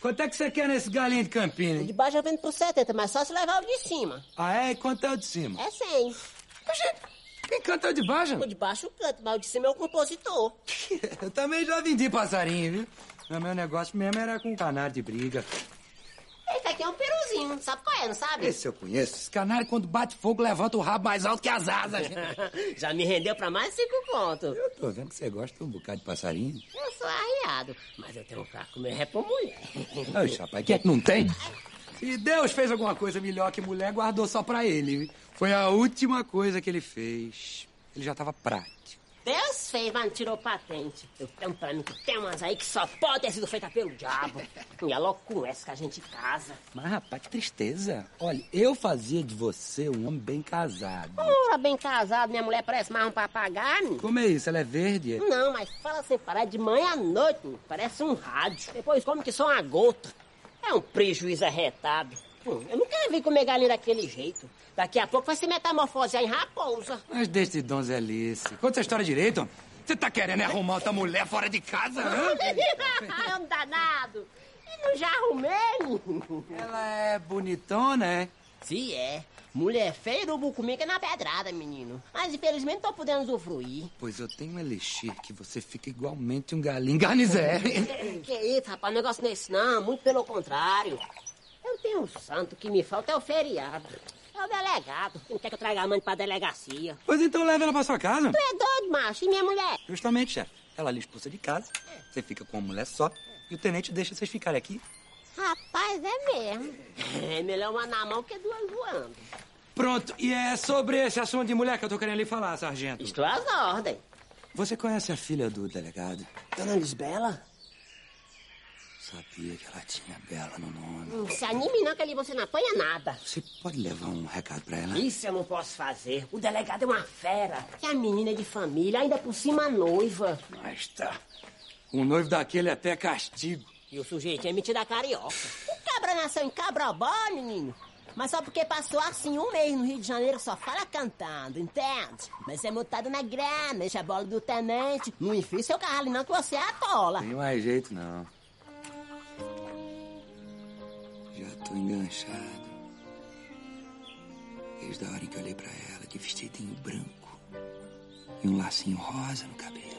Quanto é que você quer nesse galinho de Campina? O de baixo eu vendo por 70, mas só se levar o de cima. Ah, é? E quanto é o de cima? É 100. Quem canta é o de baixo? O de baixo canta, mas o de cima é o compositor. Eu também já vendi passarinho, viu? Mas meu negócio mesmo era com canário de briga. Esse aqui é um peruzinho, sabe qual é, não sabe? Esse eu conheço. Esse canário, quando bate fogo, levanta o rabo mais alto que as asas. Já me rendeu pra mais cinco contos. Eu tô vendo que você gosta de um bocado de passarinho. Eu sou arriado, mas eu tenho um fraco meu é pra mulher. Oxe, rapaz, quem é que não tem? Se Deus fez alguma coisa melhor que mulher, guardou só pra ele. Foi a última coisa que ele fez. Ele já tava prático. Deus fez, mas não tirou patente. Eu tenho pra mim que tem umas aí que só pode ter sido feita pelo diabo. E é logo com essa que a gente casa. Mas, rapaz, que tristeza. Olha, eu fazia de você um homem bem casado. Ora, bem casado, minha mulher parece mais um papagaio. Como é isso? Ela é verde? Não, mas fala sem parar de manhã à noite, parece um rádio. Depois come que só uma gota. É um prejuízo arretado. Hum, Eu não quero vir comer galinha daquele jeito. Daqui a pouco vai se metamorfosear em raposa. Mas deixe de donzelice. Conta essa história direito. Você tá querendo arrumar outra mulher fora de casa, hã? é um danado. E não já arrumei. Ela é bonitona, é? Sim, é. Mulher feia, urubu comigo é na pedrada, menino. Mas infelizmente tô podendo usufruir. Pois eu tenho um elixir que você fica igualmente um galinho garnizé. Que isso, rapaz, negócio não é esse não. Muito pelo contrário. Eu tenho um santo que me falta é o feriado. É o delegado, não quer que eu traga a mãe pra delegacia. Pois então leva ela pra sua casa. Tu é doido, macho? E minha mulher? Justamente, chefe. Ela lhe expulsa de casa, você fica com uma mulher só, e o tenente deixa vocês ficarem aqui. Rapaz, é mesmo. É melhor uma na mão que duas voando. Pronto, e é sobre esse assunto de mulher que eu tô querendo lhe falar, sargento. Estou às ordens. Você conhece a filha do delegado? Dona Lisbela? Sabia que ela tinha Bela no nome. Não se anime não, que ali você não apanha nada. Você pode levar um recado pra ela? Isso eu não posso fazer. O delegado é uma fera. E a menina é de família, ainda por cima a noiva. Mas tá. Um noivo daquele é até castigo. E o sujeito é metido a carioca. O cabra nasceu em Cabrobó, menino. Mas só porque passou assim um mês no Rio de Janeiro só fala cantando, entende? Mas é montado na grana, deixa a bola do tenente. Não enfia seu carro não que você atola. Tem mais jeito, não. Já tô enganchado. Desde a hora em que olhei pra ela de vestidinho branco e um lacinho rosa no cabelo.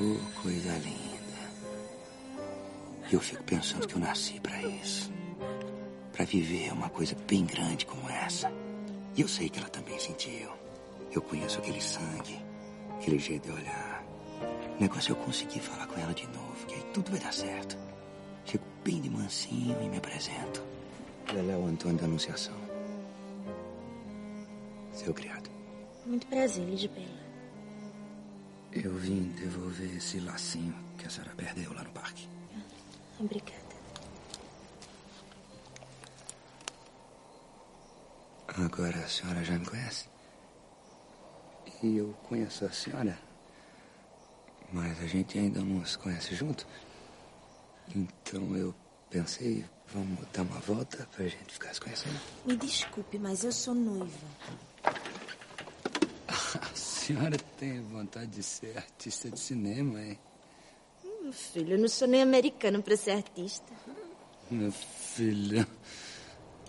Oh, coisa linda. E eu fico pensando que eu nasci pra isso. Pra viver uma coisa bem grande como essa. E eu sei que ela também sentiu. Eu conheço aquele sangue, aquele jeito de olhar. O negócio é eu conseguir falar com ela de novo, que aí tudo vai dar certo. Chego bem de mansinho e me apresento. Leléo Antônio da Anunciação. Seu criado. Muito prazer, Lisbela. Eu vim devolver esse lacinho que a senhora perdeu lá no parque. Obrigada. Agora a senhora já me conhece. E eu conheço a senhora. Mas a gente ainda não se conhece junto. Então eu pensei, vamos dar uma volta pra gente ficar se conhecendo. Me desculpe, mas eu sou noiva. A senhora tem vontade de ser artista de cinema, hein? Meu filho, eu não sou nem americano pra ser artista. Meu filho,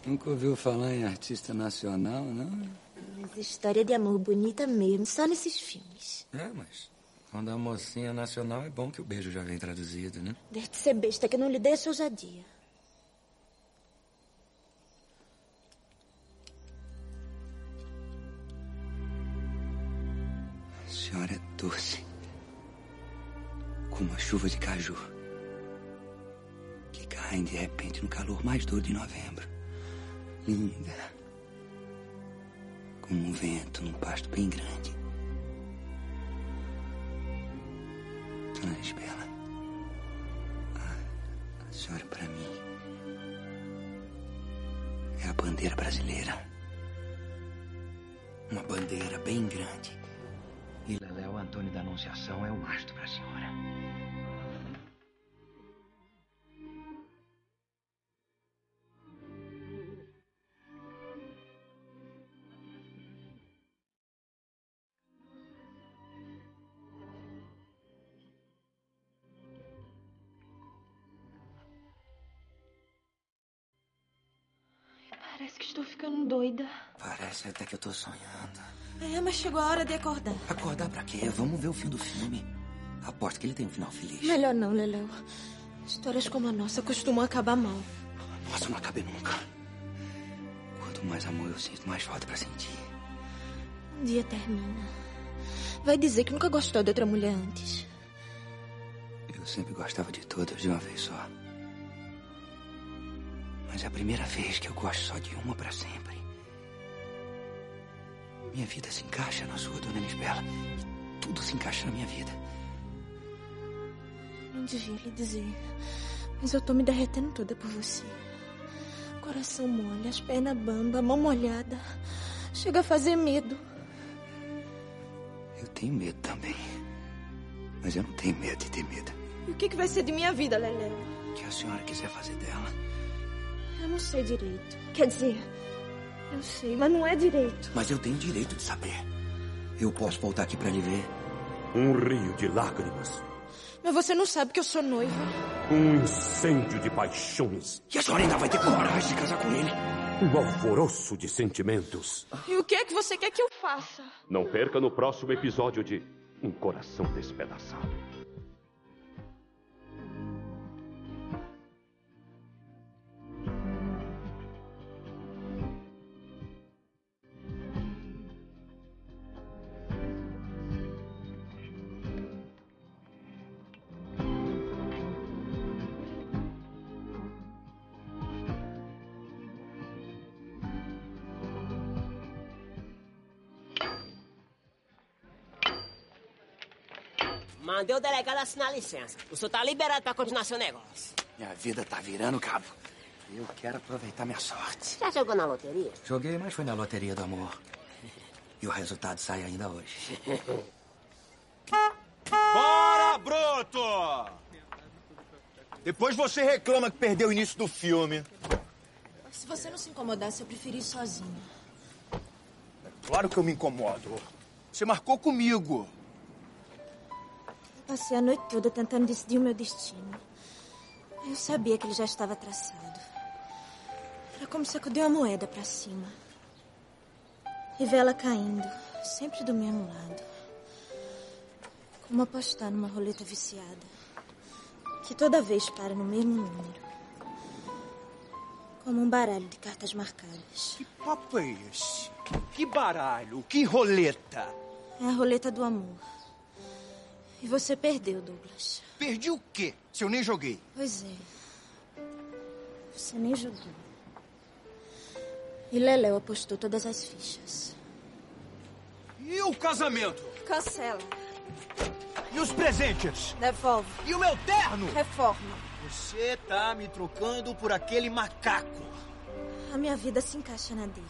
nunca ouviu falar em artista nacional, não? Mas história de amor bonita mesmo, só nesses filmes. É, mas quando a mocinha nacional é bom que o beijo já vem traduzido, né? Deixe de ser besta que eu não lhe dei essa ousadia. A senhora é doce. Como uma chuva de caju. Que caem de repente no calor mais duro de novembro. Linda. Como um vento num pasto bem grande. Dona Lisbela. A, a senhora para mim é a bandeira brasileira. Uma bandeira bem grande. E Leléo Antônio da Anunciação é o mastro para a senhora. Doida. Parece até que eu tô sonhando. É, mas chegou a hora de acordar. Acordar pra quê? Vamos ver o fim do filme. Aposto que ele tem um final feliz. Melhor não, Leléu. Histórias como a nossa costumam acabar mal. Nossa, não acabei nunca. Quanto mais amor eu sinto, mais falta pra sentir. Um dia termina. Vai dizer que nunca gostou de outra mulher antes. Eu sempre gostava de todas de uma vez só. Mas é a primeira vez que eu gosto só de uma pra sempre. Minha vida se encaixa na sua, dona Lisbela. E tudo se encaixa na minha vida. Não devia lhe dizer. Mas eu tô me derretendo toda por você. Coração mole, as pernas bamba, mão molhada. Chega a fazer medo. Eu tenho medo também. Mas eu não tenho medo de ter medo. E o que, que vai ser de minha vida, Leléu? O que a senhora quiser fazer dela. Eu não sei direito. Quer dizer, eu sei, mas não é direito. Mas eu tenho direito de saber. Eu posso voltar aqui pra lhe ver. Um rio de lágrimas. Mas você não sabe que eu sou noiva. Um incêndio de paixões. E a senhora ainda vai ter coragem de casar com ele. Um alvoroço de sentimentos. E o que é que você quer que eu faça? Não perca no próximo episódio de Um Coração Despedaçado. Mandei o delegado assinar a licença. O senhor tá liberado pra continuar seu negócio. Minha vida tá virando cabo. Eu quero aproveitar minha sorte. Já jogou na loteria? Joguei, mas foi na loteria do amor. E o resultado sai ainda hoje. Bora, broto! Depois você reclama que perdeu o início do filme. Se você não se incomodasse, eu preferi ir sozinha. Claro que eu me incomodo. Você marcou comigo. Passei a noite toda tentando decidir o meu destino. Eu sabia que ele já estava traçado. Era como sacudir uma moeda para cima. E vê ela caindo, sempre do mesmo lado. Como apostar numa roleta viciada. Que toda vez para no mesmo número. Como um baralho de cartas marcadas. Que papo é esse? Que baralho? Que roleta? É a roleta do amor. E você perdeu, Douglas. Perdi o quê? Se eu nem joguei. Pois é. Você nem jogou. E Leléu apostou todas as fichas. E o casamento? Cancela. E os presentes? Devolve. E o meu terno? Reforma. Você tá me trocando por aquele macaco. A minha vida se encaixa na dele.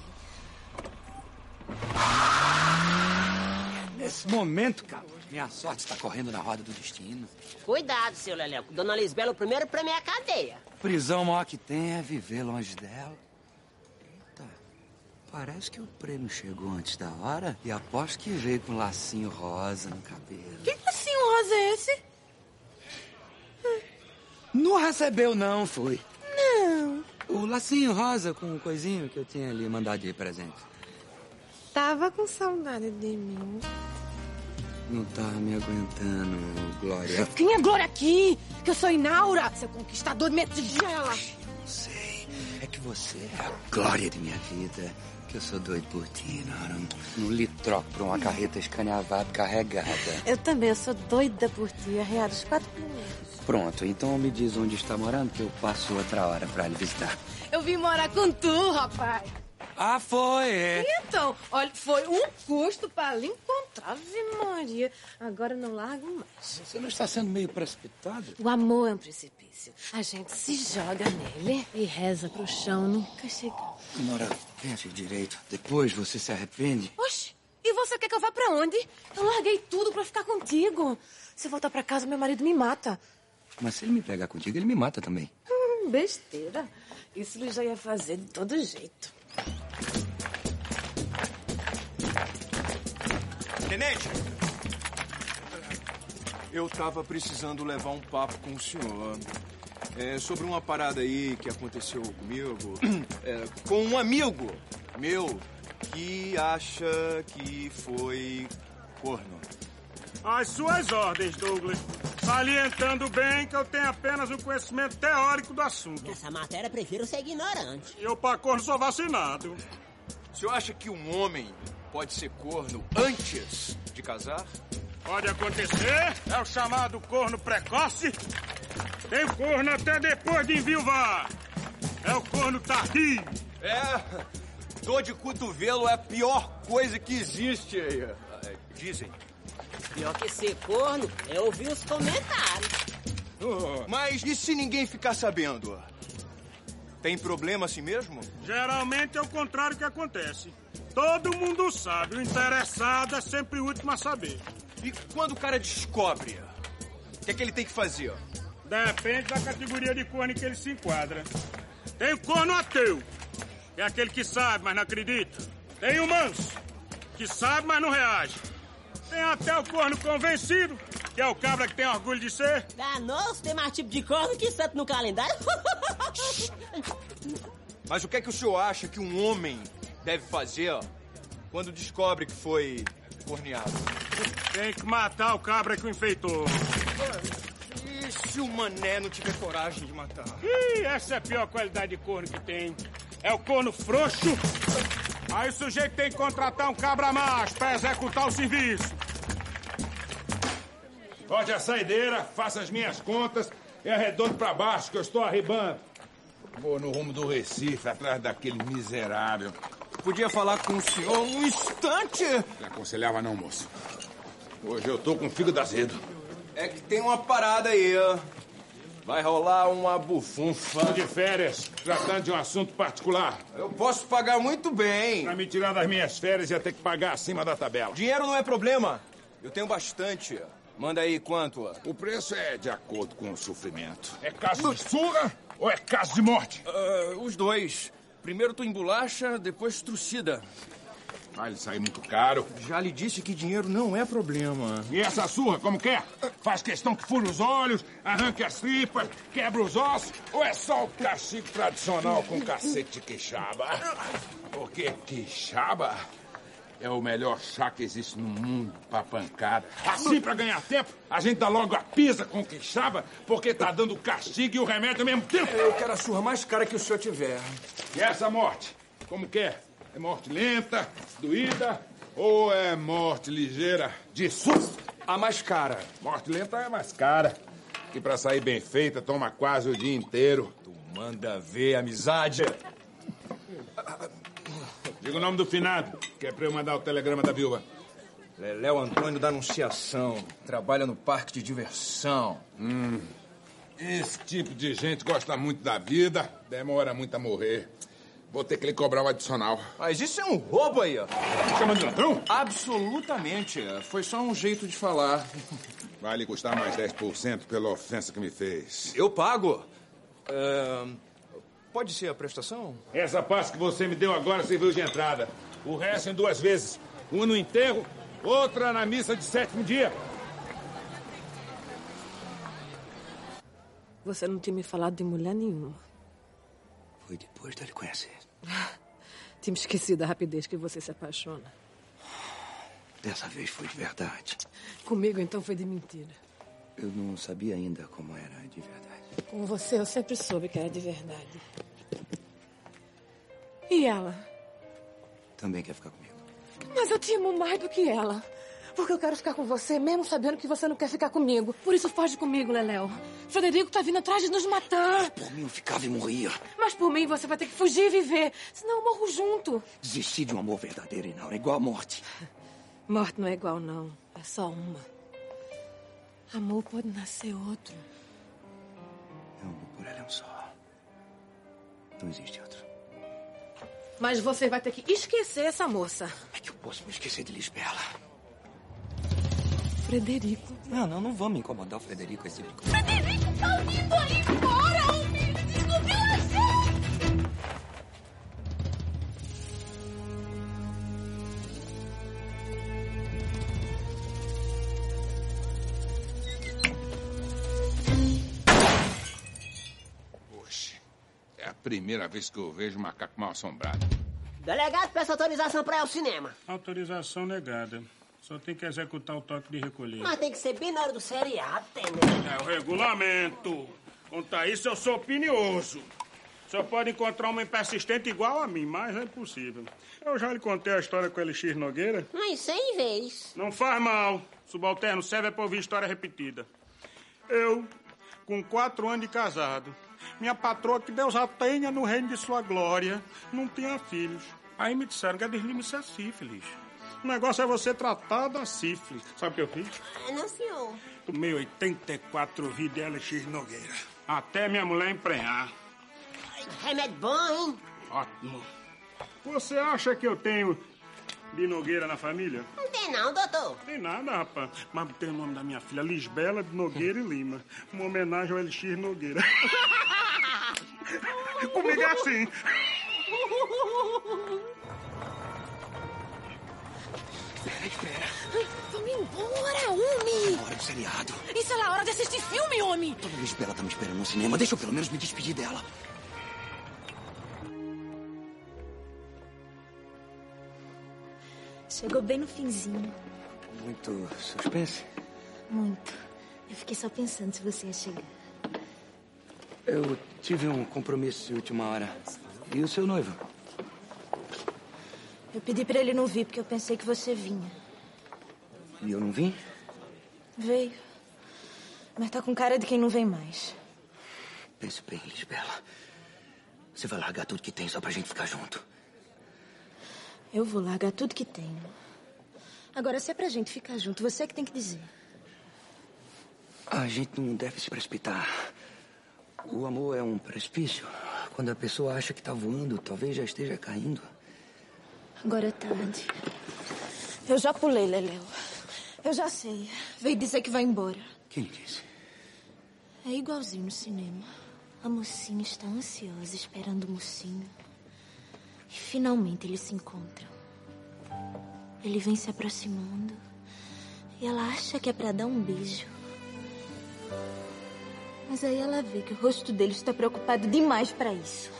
Nesse momento, cara, minha sorte está correndo na roda do destino. Cuidado, seu Leleco. Dona Lisbela, o primeiro prêmio é a cadeia. Prisão maior que tem é viver longe dela. Eita, parece que o prêmio chegou antes da hora e aposto que veio com um lacinho rosa no cabelo. Que lacinho rosa é esse? Não recebeu, não, foi. Não. O lacinho rosa com o coisinho que eu tinha ali mandado de presente. Tava com saudade de mim. Não tá me aguentando, Glória. Quem é Glória aqui? Que eu sou Inaura, seu conquistador de tigela. Não sei. É que você é a glória de minha vida. Que eu sou doido por ti, Nara. Não lhe troco por uma carreta escaneavada carregada. Eu também, eu sou doida por ti, arreada os quatro primeiros. Pronto, então me diz onde está morando que eu passo outra hora pra lhe visitar. Eu vim morar com tu, rapaz. Ah, foi? é. Então, olha, foi um custo pra lhe encontrar, Ave Maria. Agora não largo mais. Você não está sendo meio precipitado? O amor é um precipício. A gente se joga nele e reza pro chão nunca chegar. Nora, pense direito. Depois você se arrepende. Oxe, e você quer que eu vá pra onde? Eu larguei tudo pra ficar contigo. Se eu voltar pra casa, meu marido me mata. Mas se ele me pegar contigo, ele me mata também. Hum, besteira. Isso ele já ia fazer de todo jeito. Tenente! Eu tava precisando levar um papo com o senhor. É, sobre uma parada aí que aconteceu comigo. É, com um amigo meu que acha que foi corno. Às suas ordens, Douglas. Salientando bem que eu tenho apenas um conhecimento teórico do assunto. Nessa matéria, prefiro ser ignorante. Eu, pra corno, sou vacinado. O senhor acha que um homem pode ser corno antes de casar? Pode acontecer. É o chamado corno precoce. Tem corno até depois de enviuvar. É o corno tardio. É, dor de cotovelo é a pior coisa que existe aí. É, Dizem. Pior que ser corno é ouvir os comentários. Mas e se ninguém ficar sabendo? Tem problema assim mesmo? Geralmente é o contrário que acontece. Todo mundo sabe, o interessado é sempre o último a saber. E quando o cara descobre, o que é que ele tem que fazer? Depende da categoria de corno em que ele se enquadra. Tem o corno ateu, que é aquele que sabe, mas não acredita. Tem o manso, que sabe, mas não reage. Tem até o corno convencido, que é o cabra que tem orgulho de ser. Danou-se, tem mais tipo de corno que santo no calendário. Mas o que é que o senhor acha que um homem deve fazer quando descobre que foi corneado? Tem que matar o cabra que o enfeitou. E se o mané não tiver coragem de matar? Ih, essa é a pior qualidade de corno que tem. É o corno frouxo. Aí o sujeito tem que contratar um cabra macho pra executar o serviço. Pode a saideira, faça as minhas contas e arredondo pra baixo que eu estou arribando. Vou no rumo do Recife, atrás daquele miserável. Podia falar com o senhor um instante? Não aconselhava não, moço. Hoje eu tô com fígado azedo. É que tem uma parada aí, ó. Vai rolar uma bufunfa. Tô de férias, tratando de um assunto particular. Eu posso pagar muito bem. Pra me tirar das minhas férias, ia ter que pagar acima da tabela. Dinheiro não é problema. Eu tenho bastante. Manda aí quanto? O preço é de acordo com o sofrimento. É caso de surra ou é caso de morte? Ah, os dois. Primeiro tu embolacha, depois trucida. Vai lhe sair muito caro. Já lhe disse que dinheiro não é problema. E essa surra, como que é? Faz questão que fure os olhos, arranque as tripas, quebra os ossos, ou é só o castigo tradicional com cacete de queixaba? Porque quixaba é o melhor chá que existe no mundo pra pancada. Assim, pra ganhar tempo, a gente dá logo a pisa com queixaba, porque tá dando o castigo e o remédio ao mesmo tempo. Eu quero a surra mais cara que o senhor tiver. E essa morte? Como que é? Morte lenta, doída ou é morte ligeira de susto? A mais cara. Morte lenta é mais cara. que pra sair bem feita toma quase o dia inteiro. Tu manda ver, amizade. Diga o nome do finado, que é pra eu mandar o telegrama da viúva. Leléo Antônio da Anunciação. Trabalha no parque de diversão. Hum. Esse tipo de gente gosta muito da vida, demora muito a morrer. Vou ter que lhe cobrar o adicional. Mas isso é um roubo aí, ó. Chama de ladrão? Absolutamente. Foi só um jeito de falar. Vai lhe custar mais 10% pela ofensa que me fez. Eu pago. É, Pode ser a prestação? Essa parte que você me deu agora serviu de entrada. O resto em duas vezes. Uma no enterro, outra na missa de sétimo dia. Você não tinha me falado de mulher nenhuma. Foi depois dele conhecer. Tinha esquecido da rapidez que você se apaixona. Dessa vez foi de verdade. Comigo, então, foi de mentira. Eu não sabia ainda como era de verdade. Com você, eu sempre soube que era de verdade. E ela? Também quer ficar comigo. Mas eu te amo mais do que ela. Porque eu quero ficar com você, mesmo sabendo que você não quer ficar comigo. Por isso foge comigo, Leléo. Frederico tá vindo atrás de nos matar. Por mim eu ficava e morria. Mas por mim você vai ter que fugir e viver. Senão eu morro junto. Desistir de um amor verdadeiro e não é igual a morte. Morte não é igual, não. É só uma. Amor pode nascer outro. Meu amor por ela é um só. Não existe outro. Mas você vai ter que esquecer essa moça. É que eu posso me esquecer de Lisbela. Frederico. Não, não, não vamos incomodar o Frederico esse tipo. Frederico tá vindo ali fora, homem! Descobriu a gente! Poxa, é a primeira vez que eu vejo um macaco mal assombrado. Delegado, peça autorização pra ir ao cinema. Autorização negada. Só tem que executar o toque de recolher. Mas tem que ser bem na hora do seriado, entendeu? É o regulamento. Quanto a isso, eu sou opinioso. Só pode encontrar homem persistente igual a mim, mas é impossível. Eu já lhe contei a história com o Elixir Nogueira. Ai, cem vezes. Não faz mal. Subalterno serve é pra ouvir história repetida. Eu, com quatro anos de casado, minha patroa, que Deus a tenha no reino de sua glória, não tinha filhos. Aí me disseram que a é sífilis. O negócio é você tratar da sífilis. Sabe o que eu fiz? Ah, não, senhor. Tomei 84 vidas de Elixir Nogueira. Até minha mulher emprenhar. Remédio bom, hein? Ótimo. Você acha que eu tenho de Nogueira na família? Não tem não, doutor. Tem nada, rapaz. Mas tem o nome da minha filha, Lisbela de Nogueira e Lima. Uma homenagem ao Elixir Nogueira. Comigo é assim. Espera. Vamos embora, homem! Hora do seriado. Isso é a hora de assistir filme, homem! Dona Lisbela tá me esperando no cinema. Deixa eu pelo menos me despedir dela. Chegou bem no finzinho. Muito suspense. Muito. Eu fiquei só pensando se você ia chegar. Eu tive um compromisso de última hora. E o seu noivo? Eu pedi pra ele não vir porque eu pensei que você vinha. E eu não vim? Veio. Mas tá com cara de quem não vem mais. Pense bem, Lisbela. Você vai largar tudo que tem só pra gente ficar junto. Eu vou largar tudo que tenho. Agora, se é pra gente ficar junto, você é que tem que dizer. A gente não deve se precipitar. O amor é um precipício. Quando a pessoa acha que tá voando, talvez já esteja caindo. Agora é tarde. Eu já pulei, Leléu. Eu já sei. Veio dizer que vai embora. Quem disse? É igualzinho no cinema. A mocinha está ansiosa esperando o mocinho. E finalmente eles se encontram. Ele vem se aproximando. E ela acha que é para dar um beijo. Mas aí ela vê que o rosto dele está preocupado demais para isso.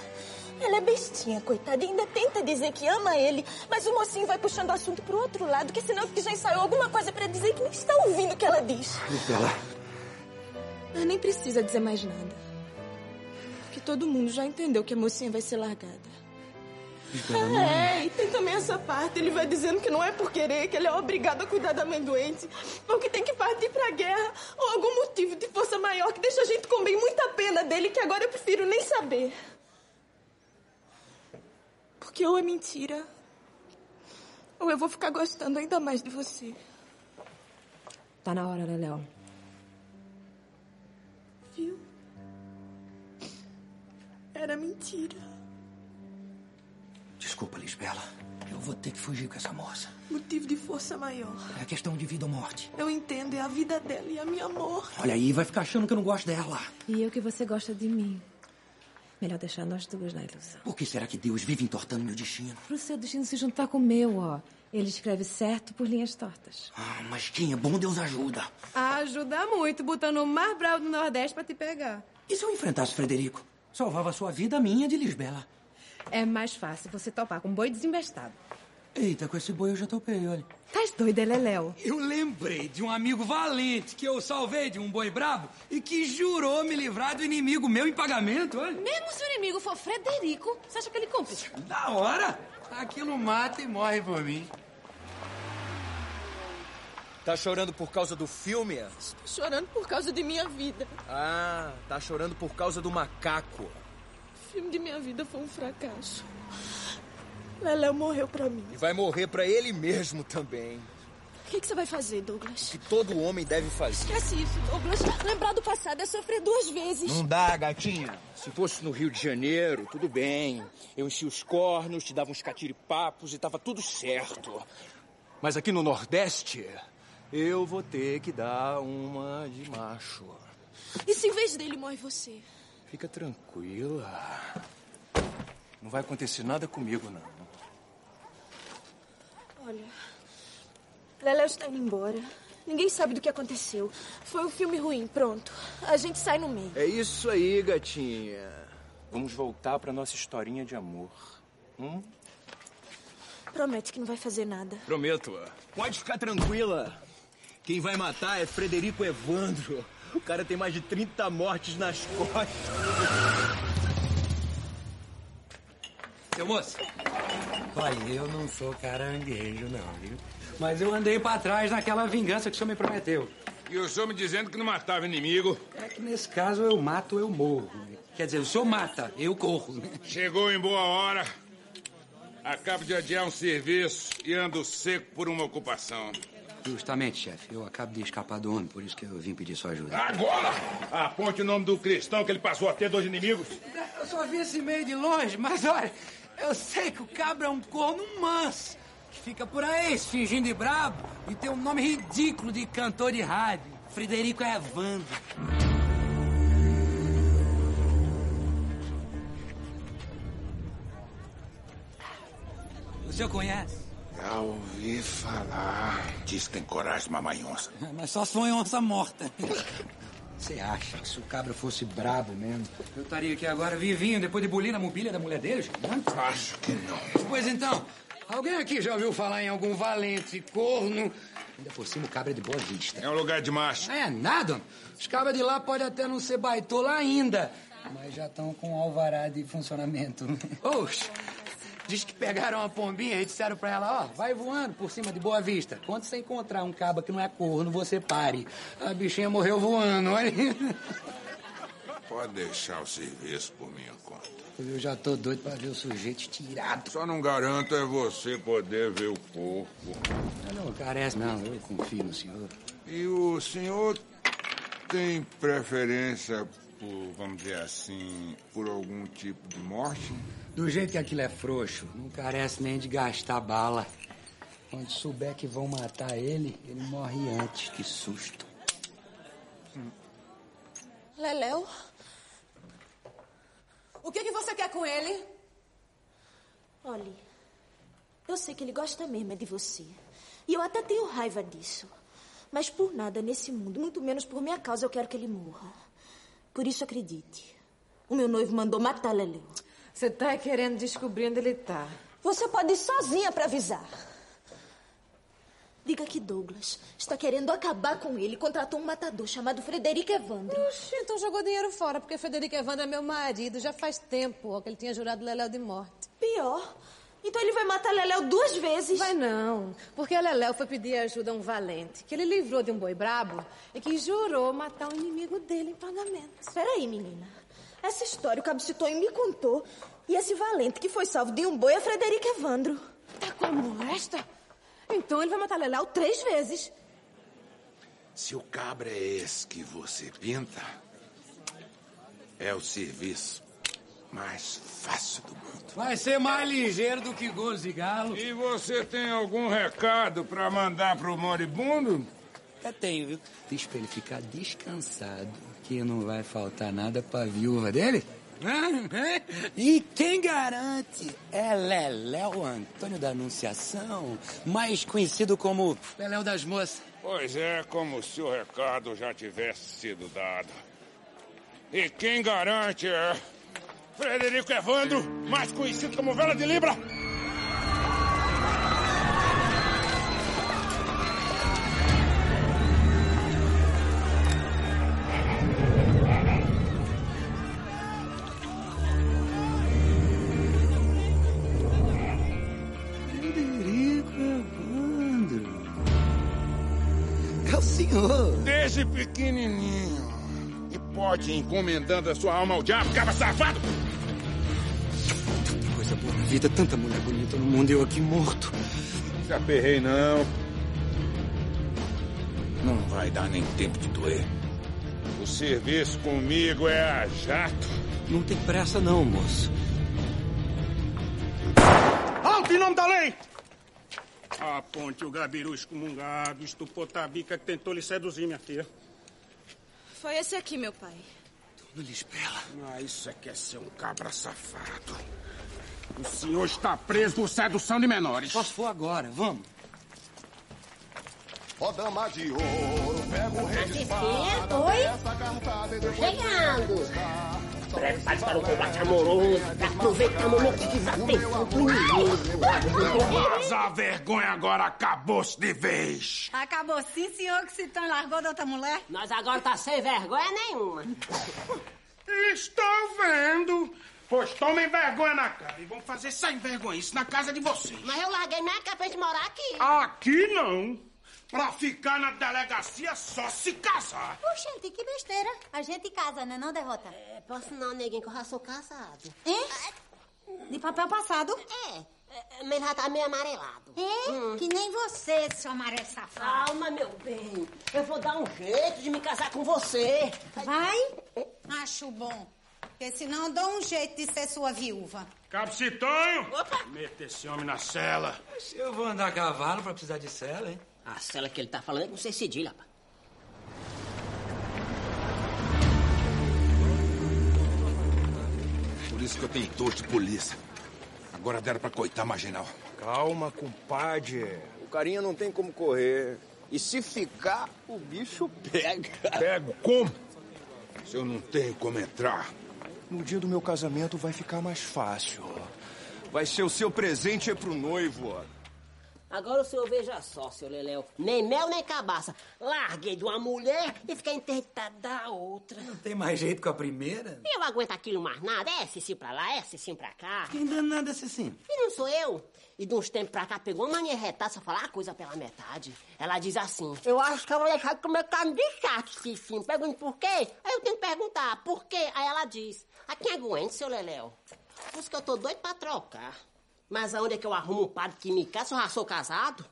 Ela é bestinha, coitada, e ainda tenta dizer que ama ele, mas o mocinho vai puxando o assunto pro outro lado, que senão que já ensaiou alguma coisa para dizer que nem está ouvindo o que ela diz. Lisbela. Mas nem precisa dizer mais nada. Porque todo mundo já entendeu que a mocinha vai ser largada. Não É, e tem também essa parte. Ele vai dizendo que não é por querer, que ele é obrigado a cuidar da mãe doente, ou que tem que partir pra guerra, ou algum motivo de força maior que deixa a gente com bem muita pena dele, que agora eu prefiro nem saber. Porque ou é mentira, ou eu vou ficar gostando ainda mais de você. Tá na hora, Leléo. Viu? Era mentira. Desculpa, Lisbela. Eu vou ter que fugir com essa moça. Motivo de força maior. É questão de vida ou morte. Eu entendo, é a vida dela e a minha morte. Olha aí, vai ficar achando que eu não gosto dela. E eu que você gosta de mim. Melhor deixar nós duas na ilusão. Por que será que Deus vive entortando meu destino? Pro seu destino se juntar com o meu, ó. Ele escreve certo por linhas tortas. Ah, mas quem é bom, Deus ajuda. Ajuda muito, botando o mais bravo do Nordeste pra te pegar. E se eu enfrentasse Frederico? Salvava a sua vida, a minha, de Lisbela. É mais fácil você topar com um boi desembestado. Eita, com esse boi eu já topei, olha. Tás doida, Leléu? Eu lembrei de um amigo valente que eu salvei de um boi brabo e que jurou me livrar do inimigo meu em pagamento, olha. Mesmo se o inimigo for Frederico, você acha que ele cumpre? Da hora! Aquilo mata e morre por mim. Tá chorando por causa do filme? Estou chorando por causa de minha vida. Ah, tá chorando por causa do macaco. O filme de minha vida foi um fracasso. Leléo morreu pra mim. E vai morrer pra ele mesmo também. O que, que você vai fazer, Douglas? Que todo homem deve fazer. Esquece isso, Douglas. Lembrar do passado é sofrer duas vezes. Não dá, gatinha. Se fosse no Rio de Janeiro, tudo bem. Eu enchi os cornos, te dava uns catiripapos e tava tudo certo. Mas aqui no Nordeste, eu vou ter que dar uma de macho. E se em vez dele morre você? Fica tranquila. Não vai acontecer nada comigo, não. Olha, Leléo está indo embora. Ninguém sabe do que aconteceu. Foi um filme ruim, pronto. A gente sai no meio. É isso aí, gatinha. Vamos voltar pra nossa historinha de amor. Hum? Promete que não vai fazer nada. Prometo. Pode ficar tranquila. Quem vai matar é Frederico Evandro. O cara tem mais de 30 mortes nas costas. Seu moço. Olha, eu não sou caranguejo, não, viu? Mas eu andei pra trás naquela vingança que o senhor me prometeu. E o senhor me dizendo que não matava inimigo. É que nesse caso eu mato, eu morro. Quer dizer, o senhor mata, eu corro. Chegou em boa hora. Acabo de adiar um serviço e ando seco por uma ocupação. Justamente, chefe. Eu acabo de escapar do homem, por isso que eu vim pedir sua ajuda. Agora! Aponte o nome do cristão que ele passou a ter dois inimigos. Eu só vi esse meio de longe, mas olha, eu sei que o cabra é um corno manso. Que fica por aí, se fingindo de brabo, e tem um nome ridículo de cantor de rádio. Frederico Evandro. O senhor conhece? Já ouvi falar. Diz que tem coragem, mamanhonça. Mas só se for em onça morta. Você acha que se o cabra fosse brabo mesmo? Eu estaria aqui agora vivinho depois de bulir na mobília da mulher dele, gente? Acho que não. Pois então, alguém aqui já ouviu falar em algum valente corno? Ainda por cima o cabra é de boa vista. É um lugar de macho. É nada. Os cabras de lá podem até não ser baitola ainda, mas já estão com alvará de funcionamento. Oxe, diz que pegaram uma pombinha e disseram pra ela, ó, vai voando por cima de Boa Vista. Quando você encontrar um caba que não é corno, você pare. A bichinha morreu voando, olha. Pode deixar o serviço por minha conta. Eu já tô doido pra ver o sujeito tirado. Só não garanto é você poder ver o corpo. Não, não carece não, eu confio no senhor. E o senhor tem preferência por, vamos dizer assim, por algum tipo de morte? Do jeito que aquilo é frouxo, não carece nem de gastar bala. Quando souber que vão matar ele, ele morre antes. Que susto. Leléu? O que, que você quer com ele? Olhe, eu sei que ele gosta mesmo é de você. E eu até tenho raiva disso. Mas por nada nesse mundo, muito menos por minha causa, eu quero que ele morra. Por isso, acredite. O meu noivo mandou matar Leléu. Você tá querendo descobrir onde ele tá. Você pode ir sozinha para avisar. Diga que Douglas está querendo acabar com ele contratou um matador chamado Frederico Evandro. Oxi, então jogou dinheiro fora, porque Frederico Evandro é meu marido. Já faz tempo ó, que ele tinha jurado Leléu de morte. Pior, Então ele vai matar Leléu duas vezes. Vai não, porque a Leléu foi pedir ajuda a um valente, que ele livrou de um boi brabo e que jurou matar o inimigo dele em pagamento. Espera aí, menina. Essa história o Cabo Citonho me contou. E esse valente que foi salvo de um boi é Frederico Evandro. Tá como esta? Então ele vai matar Leléu três vezes. Se o cabra é esse que você pinta, é o serviço mais fácil do mundo. Vai ser mais ligeiro do que gozo e galo. E você tem algum recado para mandar pro moribundo? Eu tenho, viu? Diz pra ele ficar descansado, que não vai faltar nada pra viúva dele. E quem garante é Leléu Antônio da Anunciação, mais conhecido como Leléu das Moças. Pois é, como se o recado já tivesse sido dado. E quem garante é Frederico Evandro, mais conhecido como Vela de Libra. E ir encomendando a sua alma ao diabo, cabra safado. Tanta coisa boa na vida, tanta mulher bonita no mundo e eu aqui morto. Se aperrei, não. Não vai dar nem tempo de doer. O serviço comigo é a jato. Não tem pressa não, moço. Alto em nome da lei! Aponte o gabiru excomungado, estupou tabica que tentou lhe seduzir, minha filha. Foi esse aqui, meu pai. Dona Lisbela. Ah, isso é que é ser um cabra safado. O senhor está preso por sedução de menores. Só se for agora, vamos. Ó dama de ouro, pega o rei de espada. Chegando. Prepare para o combate amoroso. Aproveita o momento de desatenção pro inimigo. Mas a vergonha agora acabou-se de vez. Acabou sim, senhor, que se tão largou da outra mulher? Nós agora tá sem vergonha nenhuma. Estou vendo. Pois tomem vergonha na cara e vão fazer sem vergonha isso na casa de vocês. Mas eu larguei minha pra gente morar aqui. Aqui não. Pra ficar na delegacia só se casar. Oxente, que besteira. A gente casa, né, não, Derrota? É, posso não, neguinho, que eu já sou casado. Hein? De papel passado? É, é, mas já tá meio amarelado. É? Que nem você, seu amarelo safado. Calma, meu bem. Eu vou dar um jeito de me casar com você. Vai? Acho bom. Porque senão eu dou um jeito de ser sua viúva. Capcitonho! Meta esse homem na cela. Se eu vou andar a cavalo pra precisar de cela, hein? A cela que ele tá falando é com C cedilha, rapaz. Por isso que eu tenho dor de polícia. Agora deram pra coitar marginal. Calma, compadre. O carinha não tem como correr. E se ficar, o bicho pega. Pego como? Se eu não tenho como entrar. No dia do meu casamento vai ficar mais fácil. Vai ser o seu presente é pro noivo. ó. Agora o senhor veja só, seu Leléu. Nem mel, nem cabaça. Larguei de uma mulher e fiquei interditado da outra. Não tem mais jeito com a primeira? Eu aguento aquilo mais nada. É Cicinho pra lá, é Cicinho pra cá. Quem danada é Cicinho? E não sou eu. E de uns tempos pra cá pegou uma mania retada só falar a coisa pela metade. Ela diz assim: Eu acho que eu vou deixar de comer carne de chato, Cicinho. Pergunte por quê? Aí eu tenho que perguntar: por quê? Aí ela diz: A quem aguente, seu Leléu? Por isso que eu tô doido pra trocar. Mas aonde é que eu arrumo um padre que me casa eu já sou casado?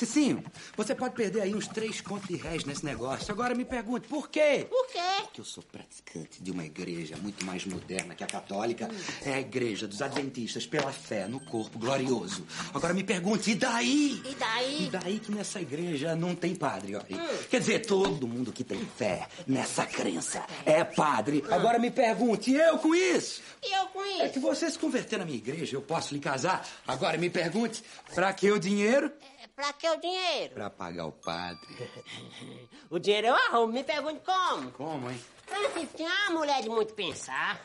Cicinho, você pode perder aí uns três contos de réis nesse negócio. Agora me pergunte, por quê? Por quê? Porque eu sou praticante de uma igreja muito mais moderna que a católica. É a igreja dos adventistas pela fé no corpo glorioso. Agora me pergunte, e daí? E daí? E daí que nessa igreja não tem padre, ó. Quer dizer, todo mundo que tem fé nessa crença é padre. Agora me pergunte, e eu com isso? E eu com isso? É que você se converter na minha igreja, eu posso lhe casar. Agora me pergunte, pra que o dinheiro? Pra que o dinheiro? Pra pagar o padre. O dinheiro eu arrumo. Me pergunte como. Como, hein? Ah, se tinha uma mulher de muito pensar.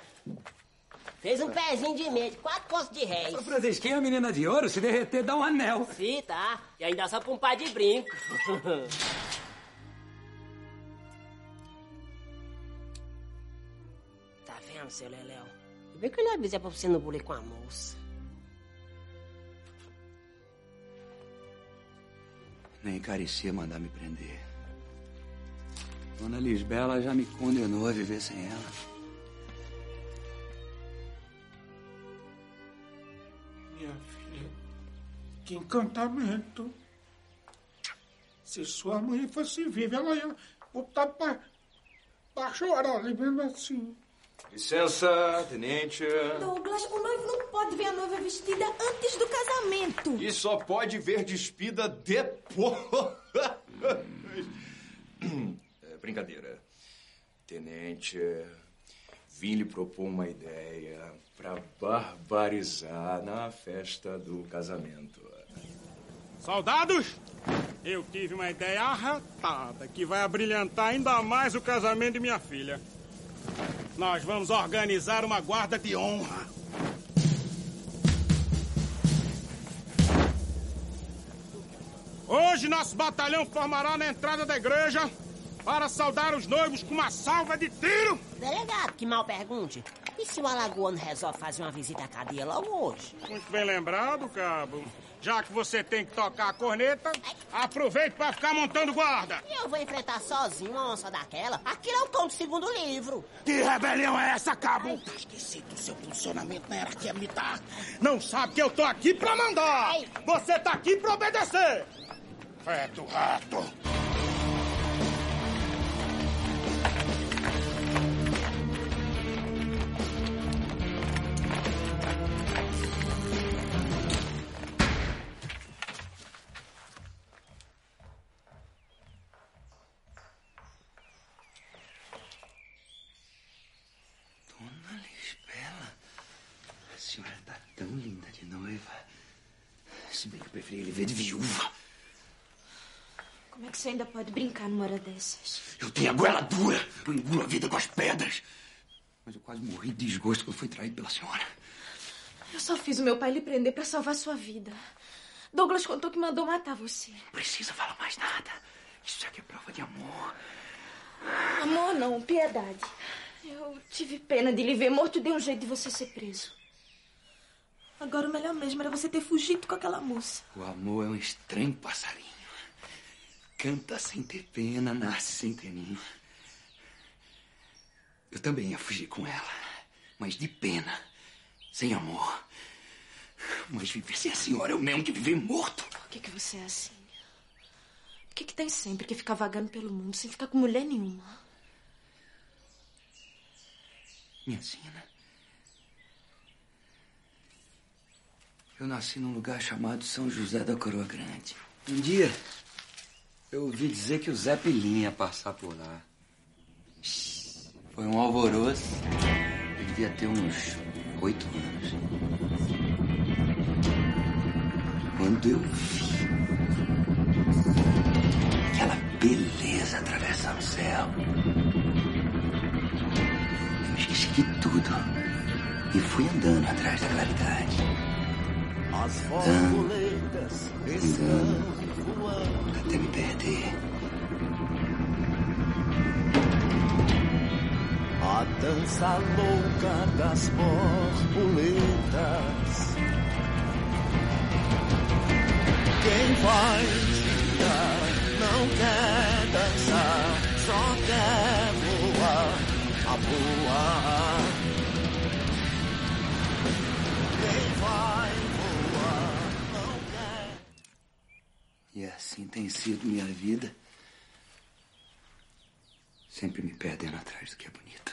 Fez um pezinho de meia, de quatro costas de réis. Ô, Francisquinha, a menina de ouro, se derreter, dá um anel. Sim, tá. E ainda só pra um par de brinco. tá vendo, seu Leléu? Vê que eu lhe avisei pra você não bulir com a moça. Nem carecia mandar me prender. Dona Lisbela já me condenou a viver sem ela. Minha filha, que encantamento. Se sua mãe fosse viva, ela ia botar pra, pra chorar, mesmo assim. Licença, tenente. Douglas, o noivo não pode ver a noiva vestida antes do casamento. E só pode ver despida depois. É, brincadeira. Tenente, vim lhe propor uma ideia para barbarizar na festa do casamento. Soldados, eu tive uma ideia arretada que vai abrilhantar ainda mais o casamento de minha filha. Nós vamos organizar uma guarda de honra. Hoje nosso batalhão formará na entrada da igreja para saudar os noivos com uma salva de tiro. Delegado, que mal pergunte. E se o alagoano resolve fazer uma visita à cadeia logo hoje? Muito bem lembrado, cabo. Já que você tem que tocar a corneta, aproveite para ficar montando guarda. E eu vou enfrentar sozinho uma onça daquela? Aquilo é o tom do segundo livro. Que rebelião é essa, cabo? Tá esquecido do seu funcionamento na hierarquia militar. Não sabe que eu tô aqui pra mandar. Você tá aqui pra obedecer. Feto rato. Se bem que eu preferi lhe ver de viúva. Como é que você ainda pode brincar numa hora dessas? Eu tenho a goela dura. Eu engulo a vida com as pedras. Mas eu quase morri de desgosto quando fui traído pela senhora. Eu só fiz o meu pai lhe prender pra salvar sua vida. Douglas contou que mandou matar você. Não precisa falar mais nada. Isso aqui é prova de amor. Amor não, piedade. Eu tive pena de lhe ver morto e dei um jeito de você ser preso. Agora o melhor mesmo era você ter fugido com aquela moça. O amor é um estranho passarinho. Canta sem ter pena, nasce sem ter ninho. Eu também ia fugir com ela, mas de pena, sem amor. Mas viver sem a senhora é o mesmo que viver morto. Por que, que você é assim? Por que, que tem sempre que ficar vagando pelo mundo sem ficar com mulher nenhuma? Minha sina. Eu nasci num lugar chamado São José da Coroa Grande. Um dia, eu ouvi dizer que o Zé Pilinha ia passar por lá. Foi um alvoroço. Eu devia ter uns oito anos. Quando eu vi aquela beleza atravessando o céu, eu esqueci tudo e fui andando atrás da claridade. As borboletas andando, até me perder. A dança louca das borboletas. Quem vai girar não quer dançar, só quer voar, a voar. E assim tem sido minha vida. Sempre me perdendo atrás do que é bonito.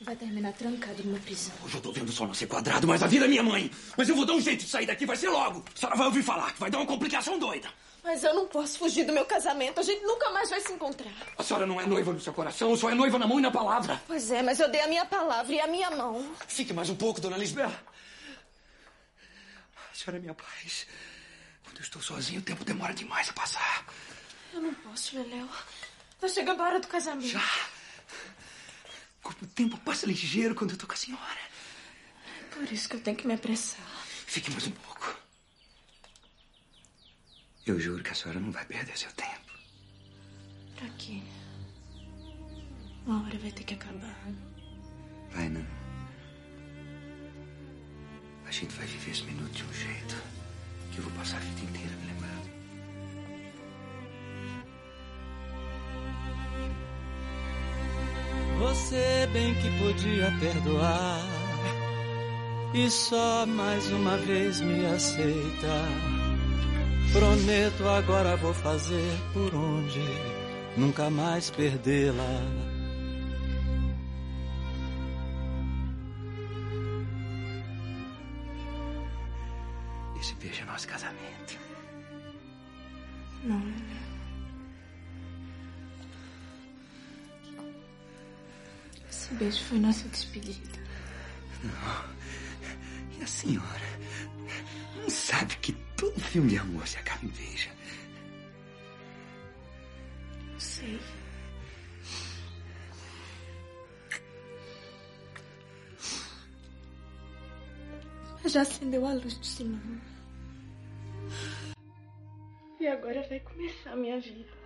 Vai terminar trancado numa prisão. Hoje eu tô vendo sol não ser quadrado, mas a vida é minha mãe. Mas eu vou dar um jeito de sair daqui, vai ser logo. A senhora vai ouvir falar que vai dar uma complicação doida. Mas eu não posso fugir do meu casamento. A gente nunca mais vai se encontrar. A senhora não é noiva no seu coração, só é noiva na mão e na palavra. Pois é, mas eu dei a minha palavra e a minha mão. Fique mais um pouco, dona Lisbela. A senhora é minha paz. Eu estou sozinho, o tempo demora demais a passar. Eu não posso, Leléu. Tá chegando a hora do casamento. Já? Como o tempo passa ligeiro quando eu tô com a senhora. Por isso que eu tenho que me apressar. Fique mais um pouco. Eu juro que a senhora não vai perder seu tempo. Pra quê? Uma hora vai ter que acabar. Vai não. Jacinto vai viver esse minuto de um jeito que eu vou passar a vida inteira me lembrando. Você bem que podia perdoar e só mais uma vez me aceita. Prometo agora vou fazer por onde nunca mais perdê-la. Não. Esse beijo foi nossa despedida. Não. E a senhora não sabe que todo filme de amor se acaba em beijo. Sei. Mas já acendeu a luz do cinema. E agora vai começar a minha vida.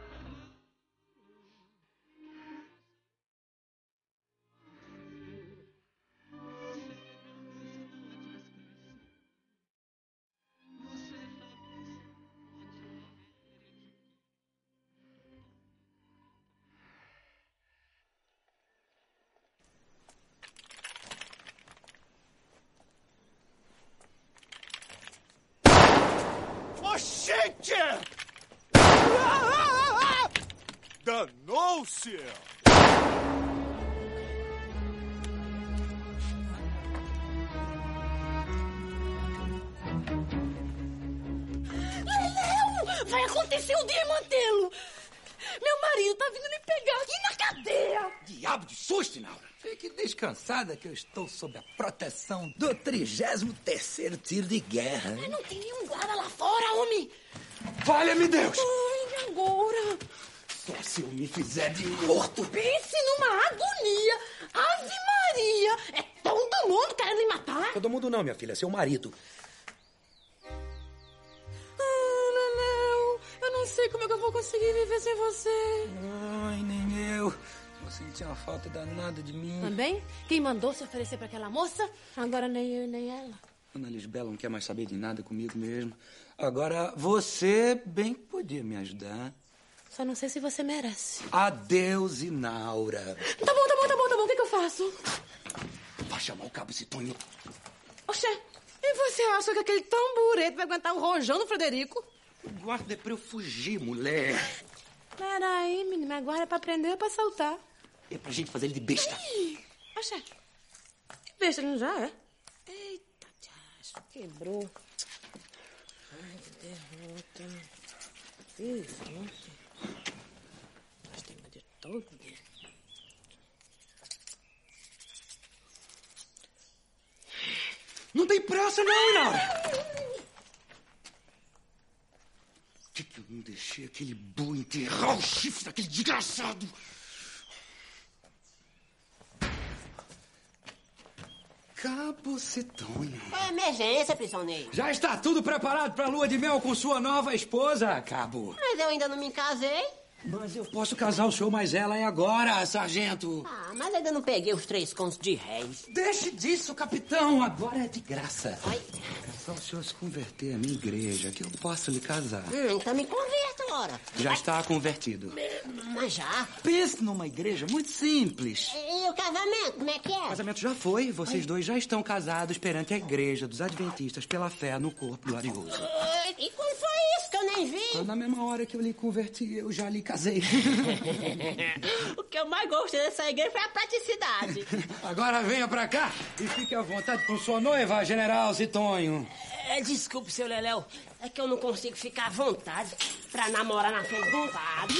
Descansada que eu estou sob a proteção do 33º tiro de guerra. Mas não tem nenhum guarda lá fora, homem! Valha-me Deus! Ai, agora? Só se eu me fizer de morto. Pense numa agonia! Ave Maria! É todo mundo querendo me matar? Todo mundo não, minha filha, é seu marido. Ah, Leleu, eu não sei como é que eu vou conseguir viver sem você. Ai, nem eu. Vou sentir uma falta danada de mim. Também? Quem mandou se oferecer pra aquela moça? Agora nem eu nem ela. Ana Lisbela não quer mais saber de nada comigo mesmo. Agora, você bem que podia me ajudar. Só não sei se você merece. Adeus, Inaura. Tá bom, tá bom, tá bom, tá bom. O que, que eu faço? Vai chamar o cabo Citonho. Oxê, e você acha que aquele tamburete vai aguentar o rojão do Frederico? Guarda é pra eu fugir, mulher. Peraí, menina, agora é pra prender ou pra soltar? É pra gente fazer ele de besta. Ih, Oxê, que besta não já é? Eita, diacho, quebrou. Ai, que derrota. Nossa. Gastei meu dia todo. Não tem pressa, não, Inaura. Por que, que eu não deixei aquele boi enterrar o chifre daquele desgraçado? Cabo. Qual é a emergência, prisioneiro? Já está tudo preparado para a lua de mel com sua nova esposa, Cabo. Mas eu ainda não me casei. Mas eu posso casar o senhor, mas ela é agora, sargento. Ah, mas ainda não peguei os três contos de réis. Deixe disso, capitão. Agora é de graça. É só o senhor se converter à minha igreja que eu posso lhe casar. Hum, então me converta, ora. Já está convertido. Mas já? Pense numa igreja muito simples. E o casamento, como é que é? O casamento já foi. Vocês dois já estão casados perante a igreja dos adventistas pela fé no corpo glorioso. E quando foi isso que eu nem vi? Foi na mesma hora que eu lhe converti, eu já lhe casei. o que eu mais gostei dessa igreja foi a praticidade. Agora venha pra cá e fique à vontade com sua noiva, General Zitonho. É, desculpe, seu Leléu. É que eu não consigo ficar à vontade pra namorar na frente um padre.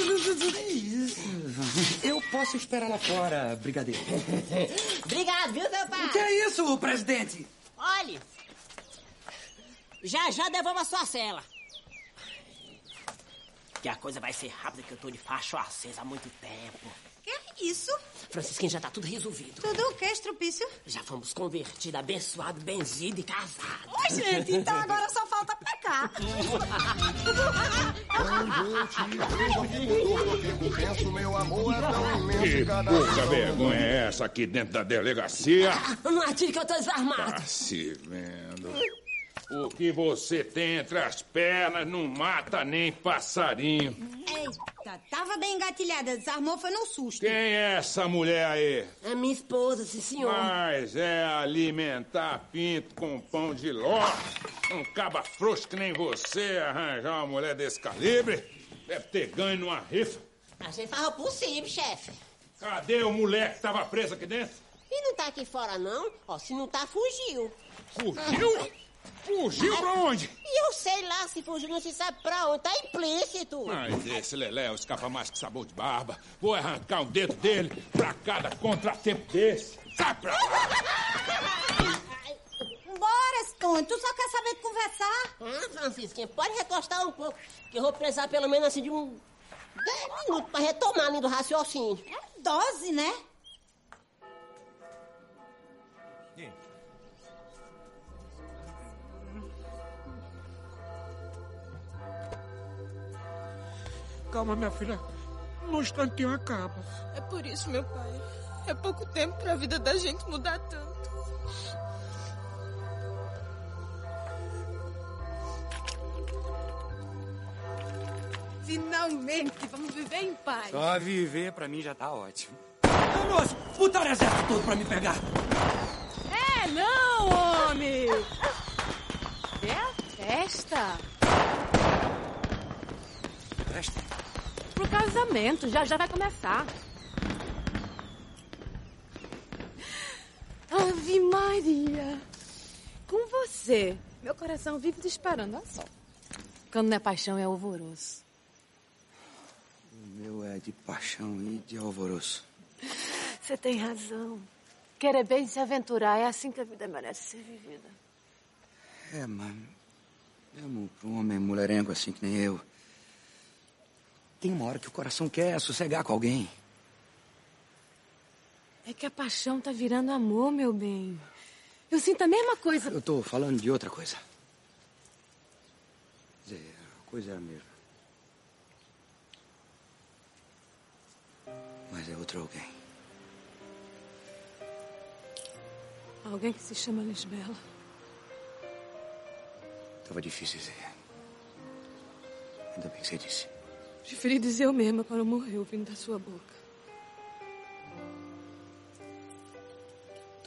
Eu posso esperar lá fora, brigadeiro. Obrigado, viu, seu pai? O que é isso, presidente? Olhe, já já devolvo a sua cela. Que a coisa vai ser rápida, que eu tô de facho acesa há muito tempo. Que é isso? Francisquinha, já tá tudo resolvido. Tudo o que, estrupício? Já fomos convertidos, abençoados, benzidos e casados. Oi, gente, então agora só falta pecar. Penso, meu amor é tão imenso Que cada pouca vergonha é essa aqui dentro da delegacia? Não atire que eu tô desarmado. Tá se vendo. O que você tem entre as pernas não mata nem passarinho. Eita, tava bem engatilhada, desarmou, foi num susto. Quem é essa mulher aí? É minha esposa, sim, senhor. Mas é alimentar pinto com pão de ló. Um caba frouxo que nem você arranjar uma mulher desse calibre. Deve ter ganho numa rifa. A gente faz o possível, chefe. Cadê o moleque que tava preso aqui dentro? E não tá aqui fora, não? Ó, se não tá, fugiu. Fugiu? Fugiu pra onde? E eu sei lá se fugiu, não se sabe pra onde. Tá implícito. Mas esse Lelé escapa mais que sabor de barba. Vou arrancar um dedo dele pra cada contratempo desse. Sai pra lá! Bora, Stone, tu só quer saber conversar? Ah, Francisquinha, pode recostar um pouco, que eu vou precisar pelo menos assim de um... 10 minutos pra retomar ali do raciocínio. É dose, né? Calma, minha filha. No instantinho acaba. É por isso, meu pai. É pouco tempo pra vida da gente mudar tanto. Finalmente, vamos viver em paz. Só viver pra mim já tá ótimo. Nossa, botaram o exército todo pra me pegar. É, não, homem! É a festa. Festa? Pro casamento, já já vai começar. Ave Maria! Com você, meu coração vive disparando, olha só. Quando não é paixão, é alvoroço. O meu é de paixão e de alvoroço. Você tem razão. Querer bem se aventurar é assim que a vida merece ser vivida. É, mas mesmo pra um homem mulherengo assim que nem eu, tem uma hora que o coração quer sossegar com alguém. É que a paixão tá virando amor, meu bem. Eu sinto a mesma coisa. Eu tô falando de outra coisa. Quer dizer, a coisa é a mesma. Mas é outro alguém. Alguém que se chama Lisbela. Tava difícil dizer. Ainda bem que você disse. Preferi dizer eu mesma para não morrer ouvindo da sua boca.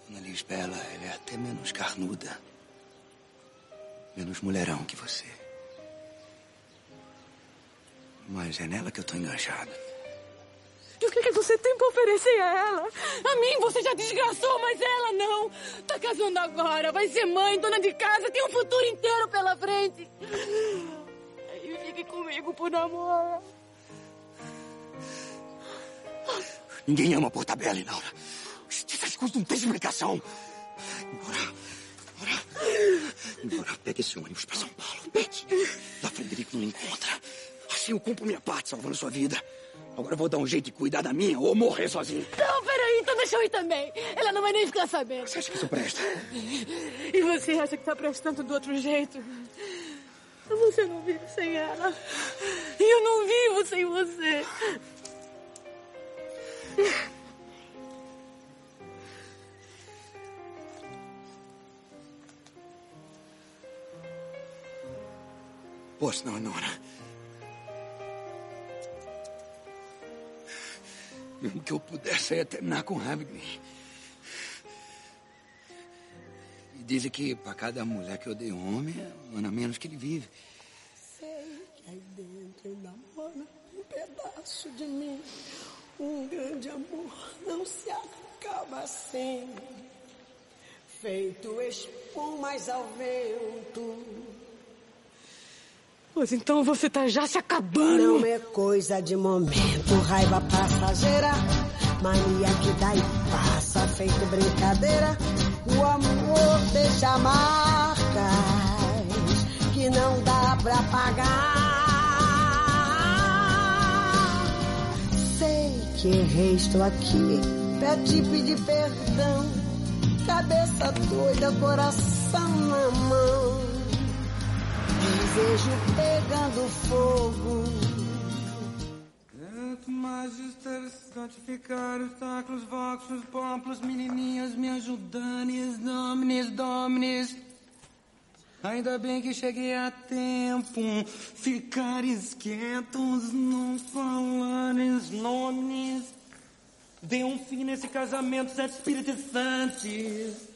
Dona Lisbela, ela é até menos carnuda. Menos mulherão que você. Mas é nela que eu tô enganchado. E o que, que você tem pra oferecer a ela? A mim você já desgraçou, mas ela não. Tá casando agora, vai ser mãe, dona de casa, tem um futuro inteiro pela frente. Comigo por namoro. Ninguém ama Portabella, Inaura. Essas coisas não têm explicação. Embora. Embora. Embora, pegue esse ônibus pra São Paulo. Pegue. Lá Frederico não encontra. Assim eu cumpro minha parte salvando sua vida. Agora eu vou dar um jeito de cuidar da minha ou morrer sozinho. Não, peraí, então deixa eu ir também. Ela não vai nem ficar sabendo. Você acha que isso presta? E você acha que tá prestando do outro jeito? Você não vive sem ela. E eu não vivo sem você. Poxa, não, Nora. Mesmo que eu pudesse, ia terminar com raiva dizem que pra cada mulher que eu dei homem, é um ano a menos que ele vive. Sei que aí dentro ainda mora um pedaço de mim. Um grande amor não se acaba assim. Feito espumas ao vento. Pois então você tá já se acabando. Não é coisa de momento, raiva passageira. Mania que dá e passa, feito brincadeira. O amor deixa marcas que não dá pra pagar. Sei que errei, estou aqui pra te pedir perdão. Cabeça doida, coração na mão. Desejo pegando fogo. Magister, santificaros, taclos, voxos, poplos, menininhas, me ajudanes, dominis, dominis. Ainda bem que cheguei a tempo. Ficares quietos, não falares nomes. Dê um fim nesse casamento, sete espíritos santos.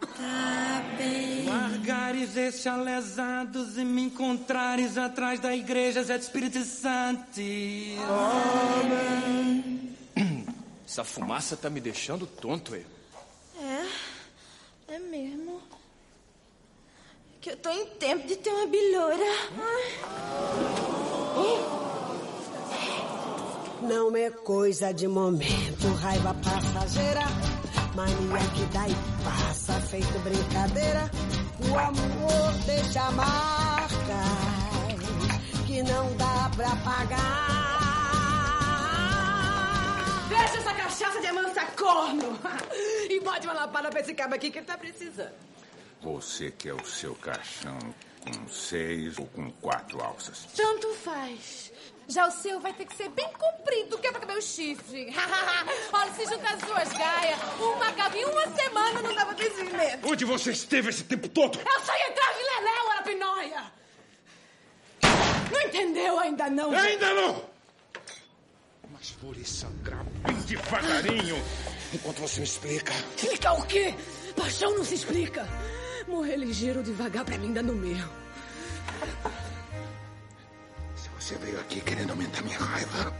Tá bem. Largares estes alesados e me encontrares atrás da igreja, sete espíritos santos. Amém. Essa fumaça tá me deixando tonto, é? É, é mesmo. Que eu tô em tempo de ter uma bilhora. Não é coisa de momento, raiva passageira. Mania que dá e passa, feito brincadeira. O amor deixa marcas que não dá pra pagar. Deixa essa cachaça de amansa corno! E bote uma lapada pra esse cabo aqui que ele tá precisando. Você quer o seu caixão com seis ou com quatro alças? Tanto faz. Já o seu vai ter que ser bem comprido, que é pra caber o chifre. Olha, se juntar as duas gaias, uma cabe uma semana não ter cimento. Onde você esteve esse tempo todo? Eu saí atrás de Leléu, Arapinóia! Não entendeu ainda não? Ainda não! Mas vou lhe sangrar bem devagarinho enquanto você me explica. Explica o quê? Paixão não se explica. Morrer ligeiro devagar pra mim dá no meu. Você veio aqui querendo aumentar minha raiva.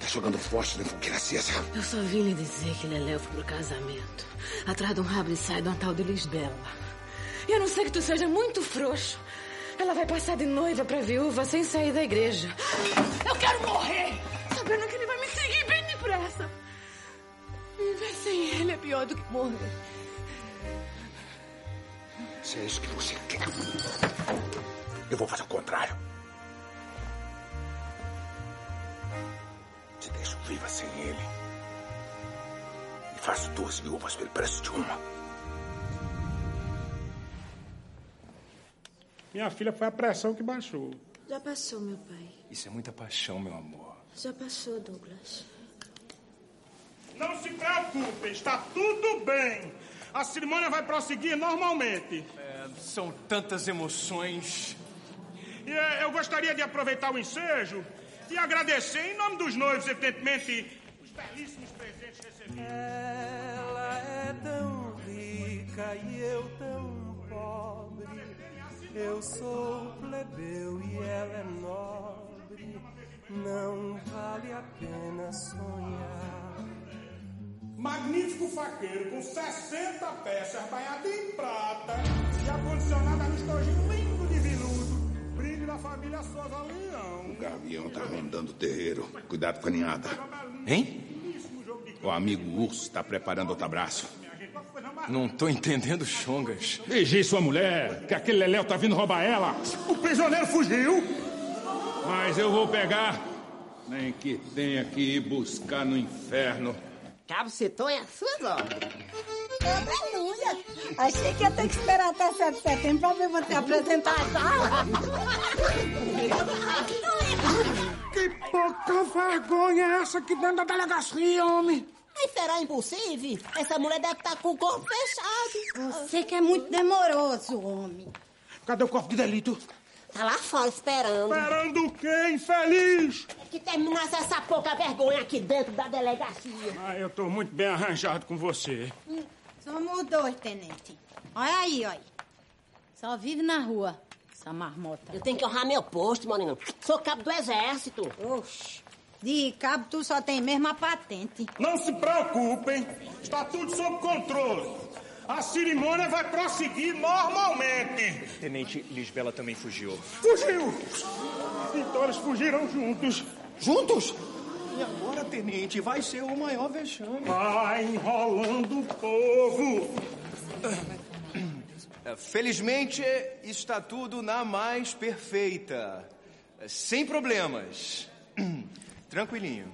Tá jogando fósforo em fogueira acesa. Eu só vim lhe dizer que Leléu foi pro casamento. Atrás de um rabo e sai de uma tal de Lisbela. E a não ser que tu seja muito frouxo, ela vai passar de noiva pra viúva sem sair da igreja. Eu quero morrer, sabendo que ele vai me seguir bem depressa. Viver sem ele é pior do que morrer. Se é isso que você quer, eu vou fazer o contrário. Te deixo viva sem ele. E faço duas viúvas pelo preço de uma. Minha filha foi a pressão que baixou. Já passou, meu pai. Isso é muita paixão, meu amor. Já passou, Douglas. Não se preocupe, está tudo bem. A cerimônia vai prosseguir normalmente. É, são tantas emoções. E é, eu gostaria de aproveitar o ensejo e agradecer, em nome dos noivos, evidentemente, os belíssimos presentes recebidos. Ela é tão rica e eu tão pobre. Eu sou plebeu e ela é nobre. Não vale a pena sonhar. Magnífico faqueiro com 60 peças banhadas em prata e acondicionada no estojinho da família Souza Leão. O gavião tá rondando o terreiro. Cuidado com a ninhada. Hein? O amigo urso tá preparando outro abraço. Não tô entendendo, Chongas. Vigie sua mulher, que aquele Leléu tá vindo roubar ela. O prisioneiro fugiu. Mas eu vou pegar. Nem que tenha que ir buscar no inferno. Cabo Cetonha, é suas obras. Aleluia! Achei que ia ter que esperar até 7 de setembro pra ver você apresentar a sala. Que pouca vergonha é essa aqui dentro da delegacia, homem? Mas será impossível? Essa mulher deve estar com o corpo fechado. Você que é muito demoroso, homem. Cadê o corpo de delito? Tá lá fora esperando. Esperando o quê, infeliz? Que terminasse essa pouca vergonha aqui dentro da delegacia. Ah, eu tô muito bem arranjado com você. Somos dois, tenente. Olha aí, olha. Só vive na rua, essa marmota. Eu tenho que honrar meu posto, Moreno. Sou cabo do exército. Oxe. De cabo, tu só tem mesmo a patente. Não se preocupem, está tudo sob controle. A cerimônia vai prosseguir normalmente. Tenente Lisbela também fugiu. Fugiu! Então eles fugiram juntos. Juntos? E agora, tenente, vai ser o maior vexame. Vai enrolando o povo. Felizmente, está tudo na mais perfeita. Sem problemas. Tranquilinho.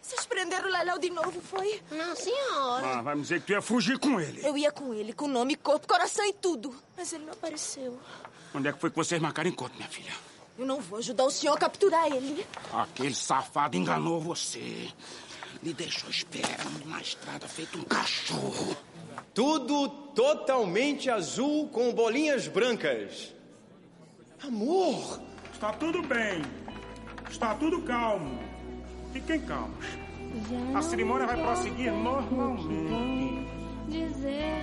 Vocês prenderam o Leléu de novo, foi? Não, senhora. Ah, vai me dizer que tu ia fugir com ele. Eu ia com ele, com nome, corpo, coração e tudo. Mas ele não apareceu. Onde é que foi que vocês marcaram encontro, minha filha? Eu não vou ajudar o senhor a capturar ele. Aquele safado enganou você. Me deixou esperando na estrada feito um cachorro. Tudo totalmente azul com bolinhas brancas. Amor! Está tudo bem. Está tudo calmo. Fiquem calmos. A cerimônia vai prosseguir normalmente. Dizer,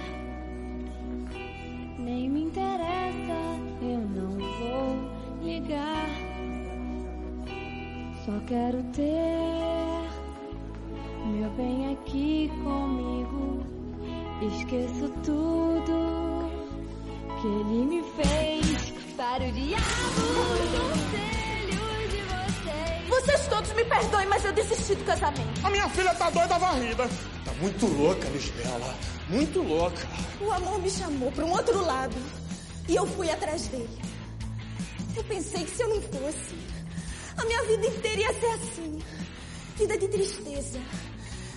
nem me interessa, eu não vou ligar. Só quero ter meu bem aqui comigo. Esqueço tudo que ele me fez para o diabo. Conselho de vocês. Vocês todos me perdoem, mas eu desisti do casamento. A minha filha tá doida varrida. Tá muito louca, Lisbela. Muito louca. O amor me chamou para um outro lado e eu fui atrás dele. Eu pensei que se eu não fosse, a minha vida inteira ia ser assim. Vida de tristeza.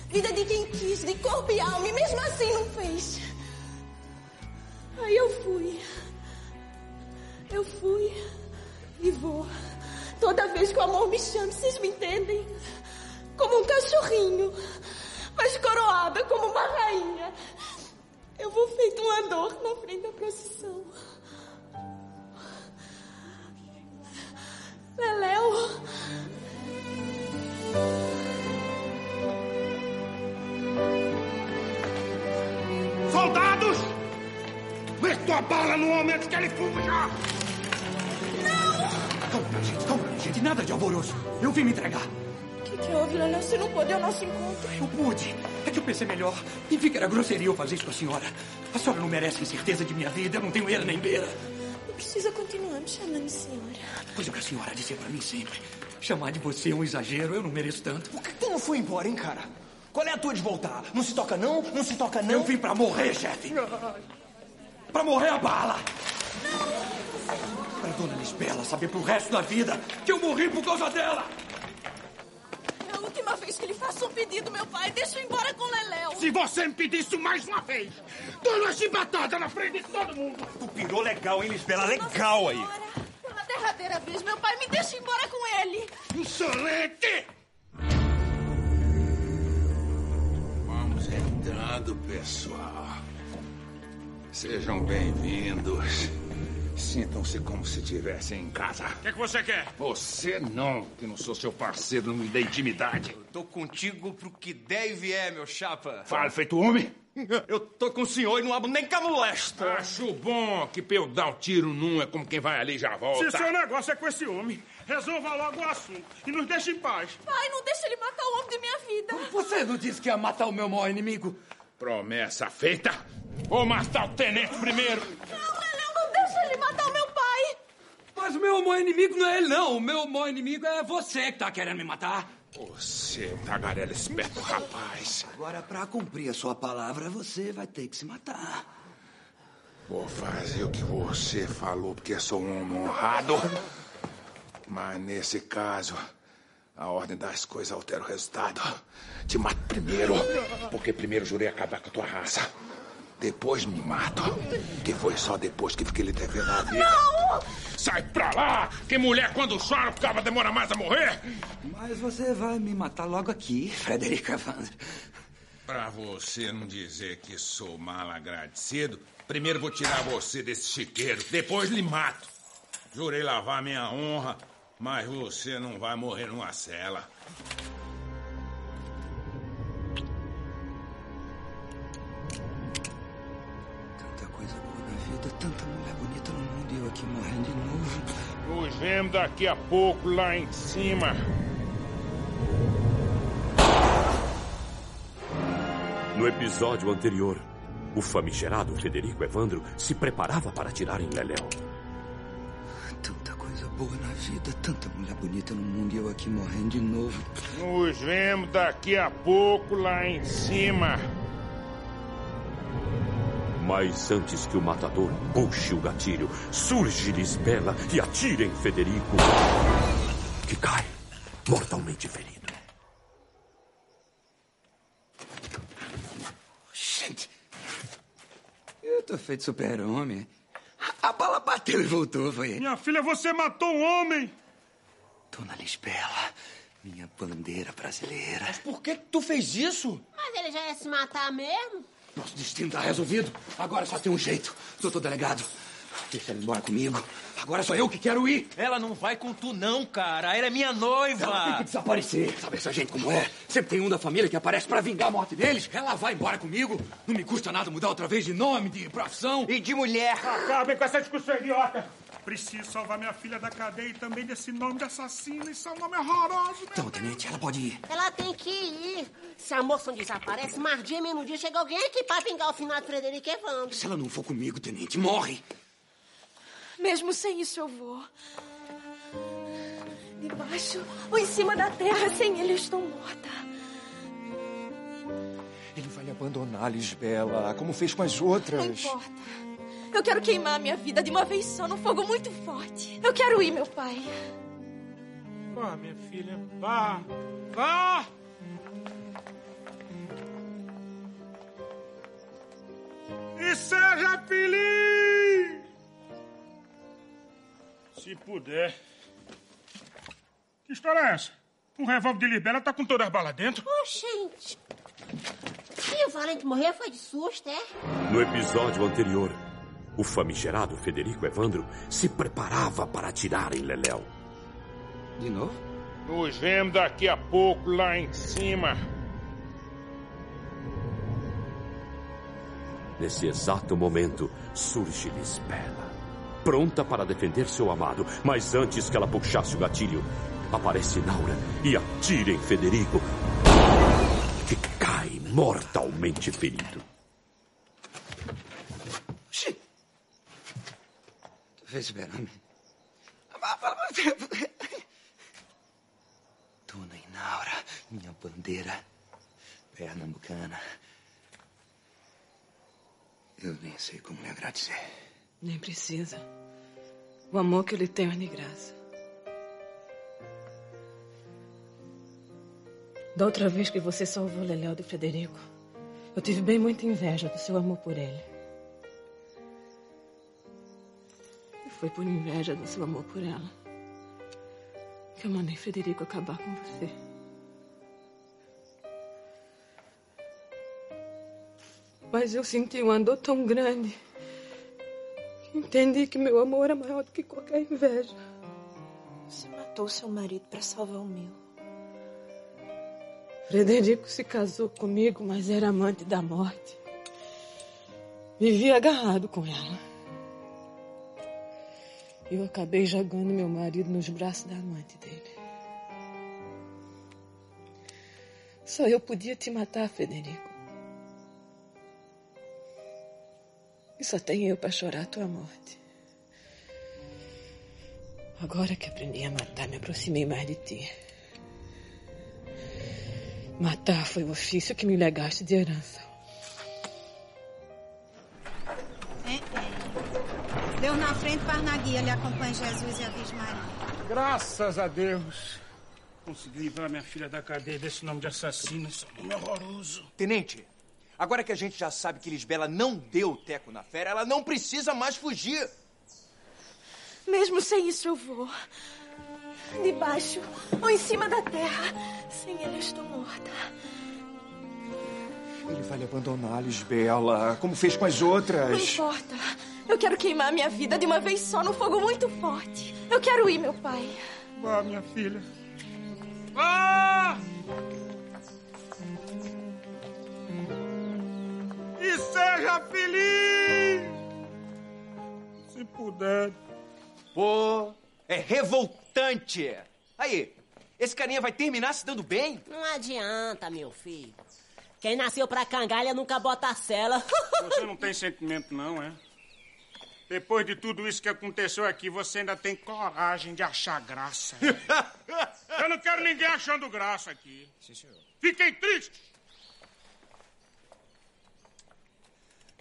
Vida de quem quis, de corpo e alma, e mesmo assim não fez. Aí eu fui. Eu fui e vou. Toda vez que o amor me chama, vocês me entendem? Como um cachorrinho, mas coroada como uma rainha. Eu vou feito uma dor na frente da procissão. Leléu. Soldados! Mete tua bala no homem antes que ele fuja! Calma, gente, calma, gente. Nada de alvoroço. Eu vim me entregar. O que, que houve, Leléu? Você não pôde ao nosso encontro. Eu pude. É que eu pensei melhor. E vi que era grosseria eu fazer isso com a senhora. A senhora não merece incerteza de minha vida. Eu não tenho era nem beira. Não precisa continuar me chamando senhora. Coisa que a senhora dizia pra mim sempre. Chamar de você é um exagero. Eu não mereço tanto. Por que tu não foi embora, hein, cara? Qual é a tua de voltar? Não se toca não? Não se toca não? Eu vim pra morrer, chefe. Pra morrer a bala. Pra dona Lisbela saber pro resto da vida que eu morri por causa dela. É a última vez que lhe faço um pedido, meu pai. Deixa eu ir embora com o Leléu. Se você me pedir isso mais uma vez, dou uma chibatada na frente de todo mundo. Tu pirou legal, hein, Lisbela? Legal aí. Pela derradeira vez, meu pai, me deixa ir embora com ele. Insolente! Vamos entrando, pessoal. Sejam bem-vindos. Sintam-se como se estivessem em casa. O que, é que você quer? Você não, que não sou seu parceiro, não me dê intimidade. Tô contigo pro que der e vier, meu chapa. Fala, feito homem. Eu tô com o senhor e não abro nem camulesta. Acho bom que pra eu dar um tiro num é como quem vai ali e já volta. Se seu negócio é com esse homem, resolva logo o assunto e nos deixe em paz. Pai, não deixa ele matar o homem de minha vida. Você não disse que ia matar o meu maior inimigo? Promessa feita. Vou matar o tenente primeiro. Não, Ele matar o meu pai. Mas o meu maior inimigo não é ele, não. O meu maior inimigo é você que tá querendo me matar. Você, é um tagarela esperto, rapaz. Agora, pra cumprir a sua palavra, você vai ter que se matar. Vou fazer o que você falou, porque sou um homem honrado. Mas nesse caso, a ordem das coisas altera o resultado. Te mato primeiro, porque primeiro jurei acabar com a tua raça. Depois me mato, que foi só depois que fiquei lhe devendo a vida. Não! Sai pra lá! Que mulher quando chora, ficava demora mais a morrer! Mas você vai me matar logo aqui, Frederica Evandro. Pra você não dizer que sou mal agradecido, primeiro vou tirar você desse chiqueiro, depois lhe mato. Jurei lavar minha honra, mas você não vai morrer numa cela. Coisa boa na vida, tanta mulher bonita no mundo e eu aqui morrendo de novo. Nos vemos daqui a pouco lá em cima. No episódio anterior, o famigerado Federico Evandro se preparava para atirar em Leléu. Tanta coisa boa na vida, tanta mulher bonita no mundo e eu aqui morrendo de novo. Nos vemos daqui a pouco lá em cima. Mas antes que o matador puxe o gatilho, surge Lisbela e atira em Federico, que cai mortalmente ferido. Gente, eu tô feito super-homem. A bala bateu e voltou, foi. Minha filha, você matou um homem! Dona Lisbela, minha bandeira brasileira. Mas por que tu fez isso? Mas ele já ia se matar mesmo? Nosso destino tá resolvido. Agora só tem um jeito. Doutor delegado, deixa ela embora comigo. Agora sou eu que quero ir. Ela não vai com tu, não, cara. Ela é minha noiva. Ela tem que desaparecer. Sabe essa gente como é? Sempre tem um da família que aparece pra vingar a morte deles. Ela vai embora comigo. Não me custa nada mudar outra vez de nome, de profissão. E de mulher. Acabem com essa discussão idiota. Preciso salvar minha filha da cadeia e também desse nome de assassino. Isso é um nome horroroso. Então, tenente, ela pode ir. Ela tem que ir. Se a moça não desaparece, mais dia menos dia chega alguém aqui pra vingar o final de Frederico Evandro. Se ela não for comigo, tenente, morre. Mesmo sem isso eu vou. Debaixo ou em cima da terra, sem ele eu estou morta. Ele vai abandonar, Lisbela, como fez com as outras. Não importa. Eu quero queimar a minha vida de uma vez só num fogo muito forte. Eu quero ir, meu pai. Vá, minha filha, vá. Vá! E seja feliz! Se puder. Que história é essa? O revólver de Libela tá com todas as balas dentro? Oh, gente. E o Valente morrer foi de susto, é? No episódio anterior, o famigerado Federico Evandro se preparava para atirar em Leléu. De novo? Nos vemos daqui a pouco lá em cima. Nesse exato momento, surge Lisbela, pronta para defender seu amado, mas antes que ela puxasse o gatilho, aparece Naura e atira em Federico, que cai mortalmente ferido. Oxi. Esperando. Dona Inaura, minha bandeira pernambucana. Eu nem sei como lhe agradecer. Nem precisa. O amor que eu lhe tenho é de graça. Da outra vez que você salvou Leléu de Frederico, eu tive bem muita inveja do seu amor por ele. Foi por inveja do seu amor por ela que eu mandei Frederico acabar com você. Mas eu senti uma dor tão grande que entendi que meu amor era maior do que qualquer inveja. Você matou seu marido para salvar o meu. Frederico se casou comigo, mas era amante da morte. Vivia agarrado com ela. Eu acabei jogando meu marido nos braços da amante dele. Só eu podia te matar, Frederico. E só tem eu para chorar tua morte. Agora que aprendi a matar, me aproximei mais de ti. Matar foi o ofício que me legaste de herança. Na frente, paz na guia, lhe acompanhe Jesus e a Virgem Maria. Graças a Deus. Consegui livrar minha filha da cadeia desse nome de assassino. Esse nome é horroroso. Tenente, agora que a gente já sabe que Lisbela não deu o teco na fera, ela não precisa mais fugir. Mesmo sem isso eu vou. Debaixo ou em cima da terra. Sem ele eu estou morta. Ele vai lhe abandonar, Lisbela, como fez com as outras. Não importa. Eu quero queimar minha vida de uma vez só num fogo muito forte. Eu quero ir, meu pai. Vá, minha filha. Vá! E seja feliz! Se puder. Pô, é revoltante. Aí, esse carinha vai terminar se dando bem? Não adianta, meu filho. Quem nasceu pra cangalha nunca bota a cela. Você não tem sentimento, não, é? Depois de tudo isso que aconteceu aqui, você ainda tem coragem de achar graça. é? Eu não quero ninguém achando graça aqui. Sim, senhor. Fiquem tristes.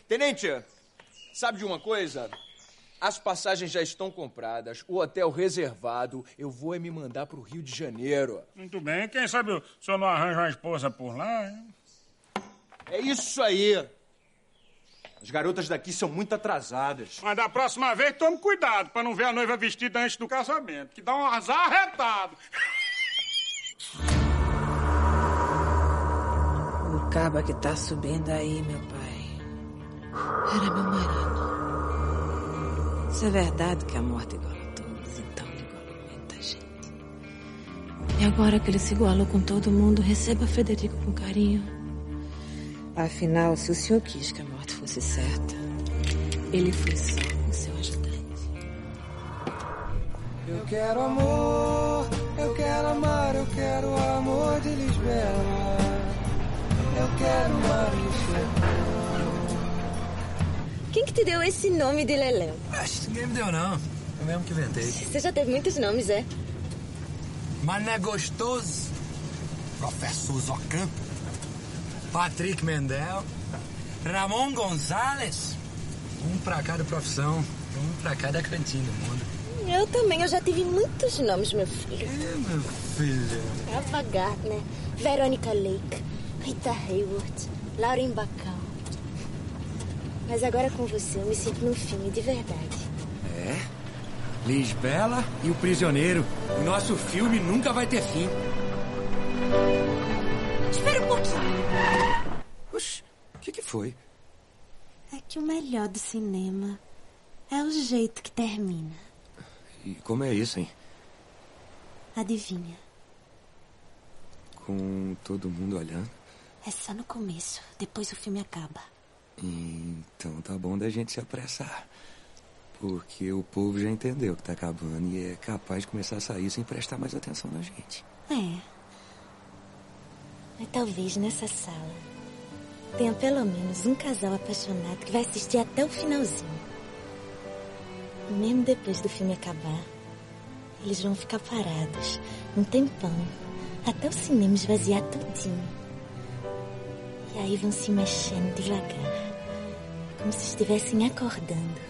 Tenente, sabe de uma coisa? As passagens já estão compradas, o hotel reservado. Eu vou é me mandar pro Rio de Janeiro. Muito bem. Quem sabe o senhor não arranja uma esposa por lá, hein? É isso aí. As garotas daqui são muito atrasadas. Mas da próxima vez, tome cuidado pra não ver a noiva vestida antes do casamento, que dá um azar arretado. O caba que tá subindo aí, meu pai, era meu marido. Se é verdade que a morte iguala a todos, então ele iguala muita gente. E agora que ele se igualou com todo mundo, receba Federico com carinho. Afinal, se o senhor quis que a morte fosse certa, ele foi só o seu ajudante. Eu quero amor, eu quero amar, eu quero o amor de Lisbela. Eu quero amar Lisbela. Quem que te deu esse nome de Leléu? Acho ninguém me deu, não. Eu mesmo que inventei. Você já teve muitos nomes, é? Mas não é gostoso? Professor Zocan, Patrick Mendel, Ramon Gonzalez. Um pra cada profissão, um pra cada cantinho do mundo. Eu também, eu já tive muitos nomes, meu filho. É, meu filho. Ava Gardner, Veronica Lake, Rita Hayworth, Lauren Bacall. Mas agora com você eu me sinto num filme de verdade. É? Lisbela e o Prisioneiro. O nosso filme nunca vai ter fim. Espera um pouquinho. Oxi, o que, que foi? É que o melhor do cinema é o jeito que termina. E como é isso, hein? Adivinha? Com todo mundo olhando. É só no começo, depois o filme acaba. Então tá bom da gente se apressar. Porque o povo já entendeu que tá acabando e é capaz de começar a sair sem prestar mais atenção na gente. É. Mas talvez nessa sala tenha pelo menos um casal apaixonado que vai assistir até o finalzinho. Mesmo depois do filme acabar, eles vão ficar parados um tempão até o cinema esvaziar tudinho. E aí vão se mexendo devagar, como se estivessem acordando,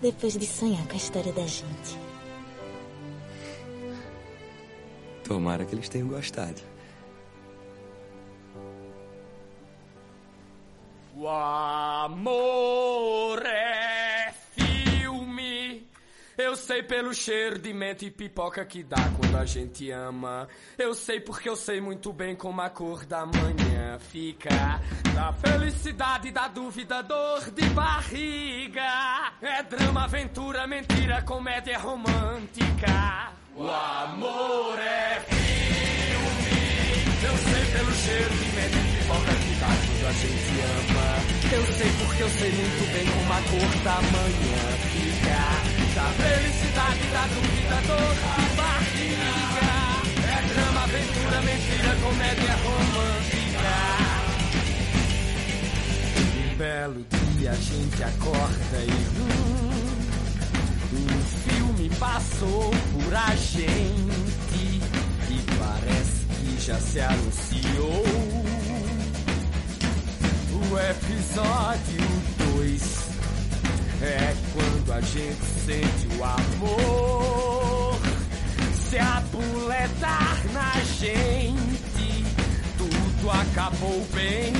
depois de sonhar com a história da gente. Tomara que eles tenham gostado. O amor é filme. Eu sei pelo cheiro de menta e pipoca que dá quando a gente ama. Eu sei porque eu sei muito bem como a cor da manhã fica. Da felicidade, da dúvida, dor de barriga. É drama, aventura, mentira, comédia romântica. O amor é filme. Eu sei pelo cheiro de menta e que dá quando a gente ama. Eu sei porque eu sei muito bem como a cor da manhã fica. Da felicidade, da dúvida, dor de barriga. É drama, aventura, mentira, comédia romântica. Um belo dia a gente acorda e hum, um filme passou por a gente e parece que já se anunciou. Episódio 2 é quando a gente sente o amor se apuletar na gente. Tudo acabou bem,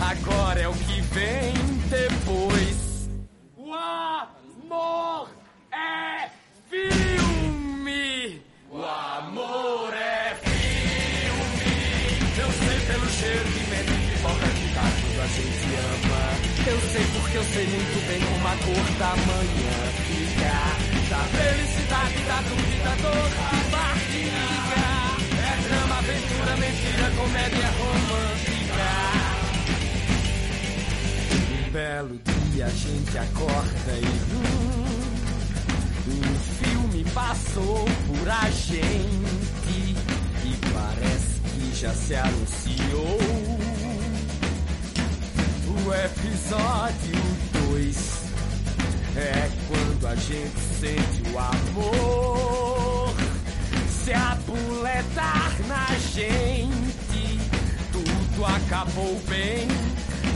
agora é o que vem depois. O amor é filme. O amor é filme. Gente ama. Eu sei porque eu sei muito bem como a cor da manhã fica. Da felicidade, da dúvida, dor barriga. É drama, aventura, mentira, comédia romântica. Um belo dia a gente acorda e hum, um filme passou por a gente e parece que já se anunciou episódio 2 é quando a gente sente o amor se abuletar na gente. Tudo acabou bem,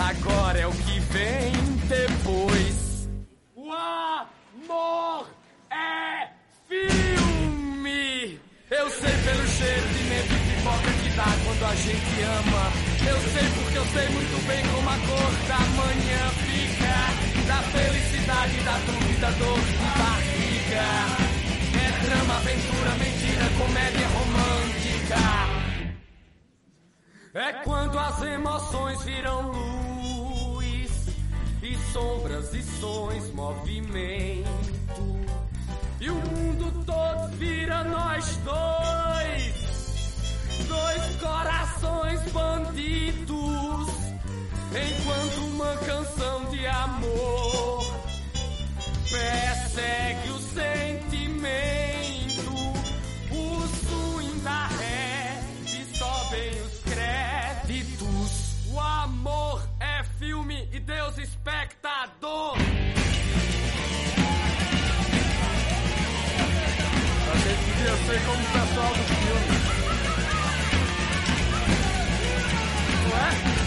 agora é o que vem depois. O amor é filme. Eu sei pelo cheiro de neve pipoca quando a gente ama. Eu sei porque eu sei muito bem como a cor da manhã fica. Da felicidade, da dúvida, dor de barriga. É drama, aventura, mentira, comédia romântica. É quando as emoções viram luz e sombras e sons, movimento. E o mundo todo vira nós dois, dois corações bandidos. Enquanto uma canção de amor persegue o sentimento, o swing da ré e sobem os créditos. O amor é filme e Deus espectador. A gente ser como o pessoal do back.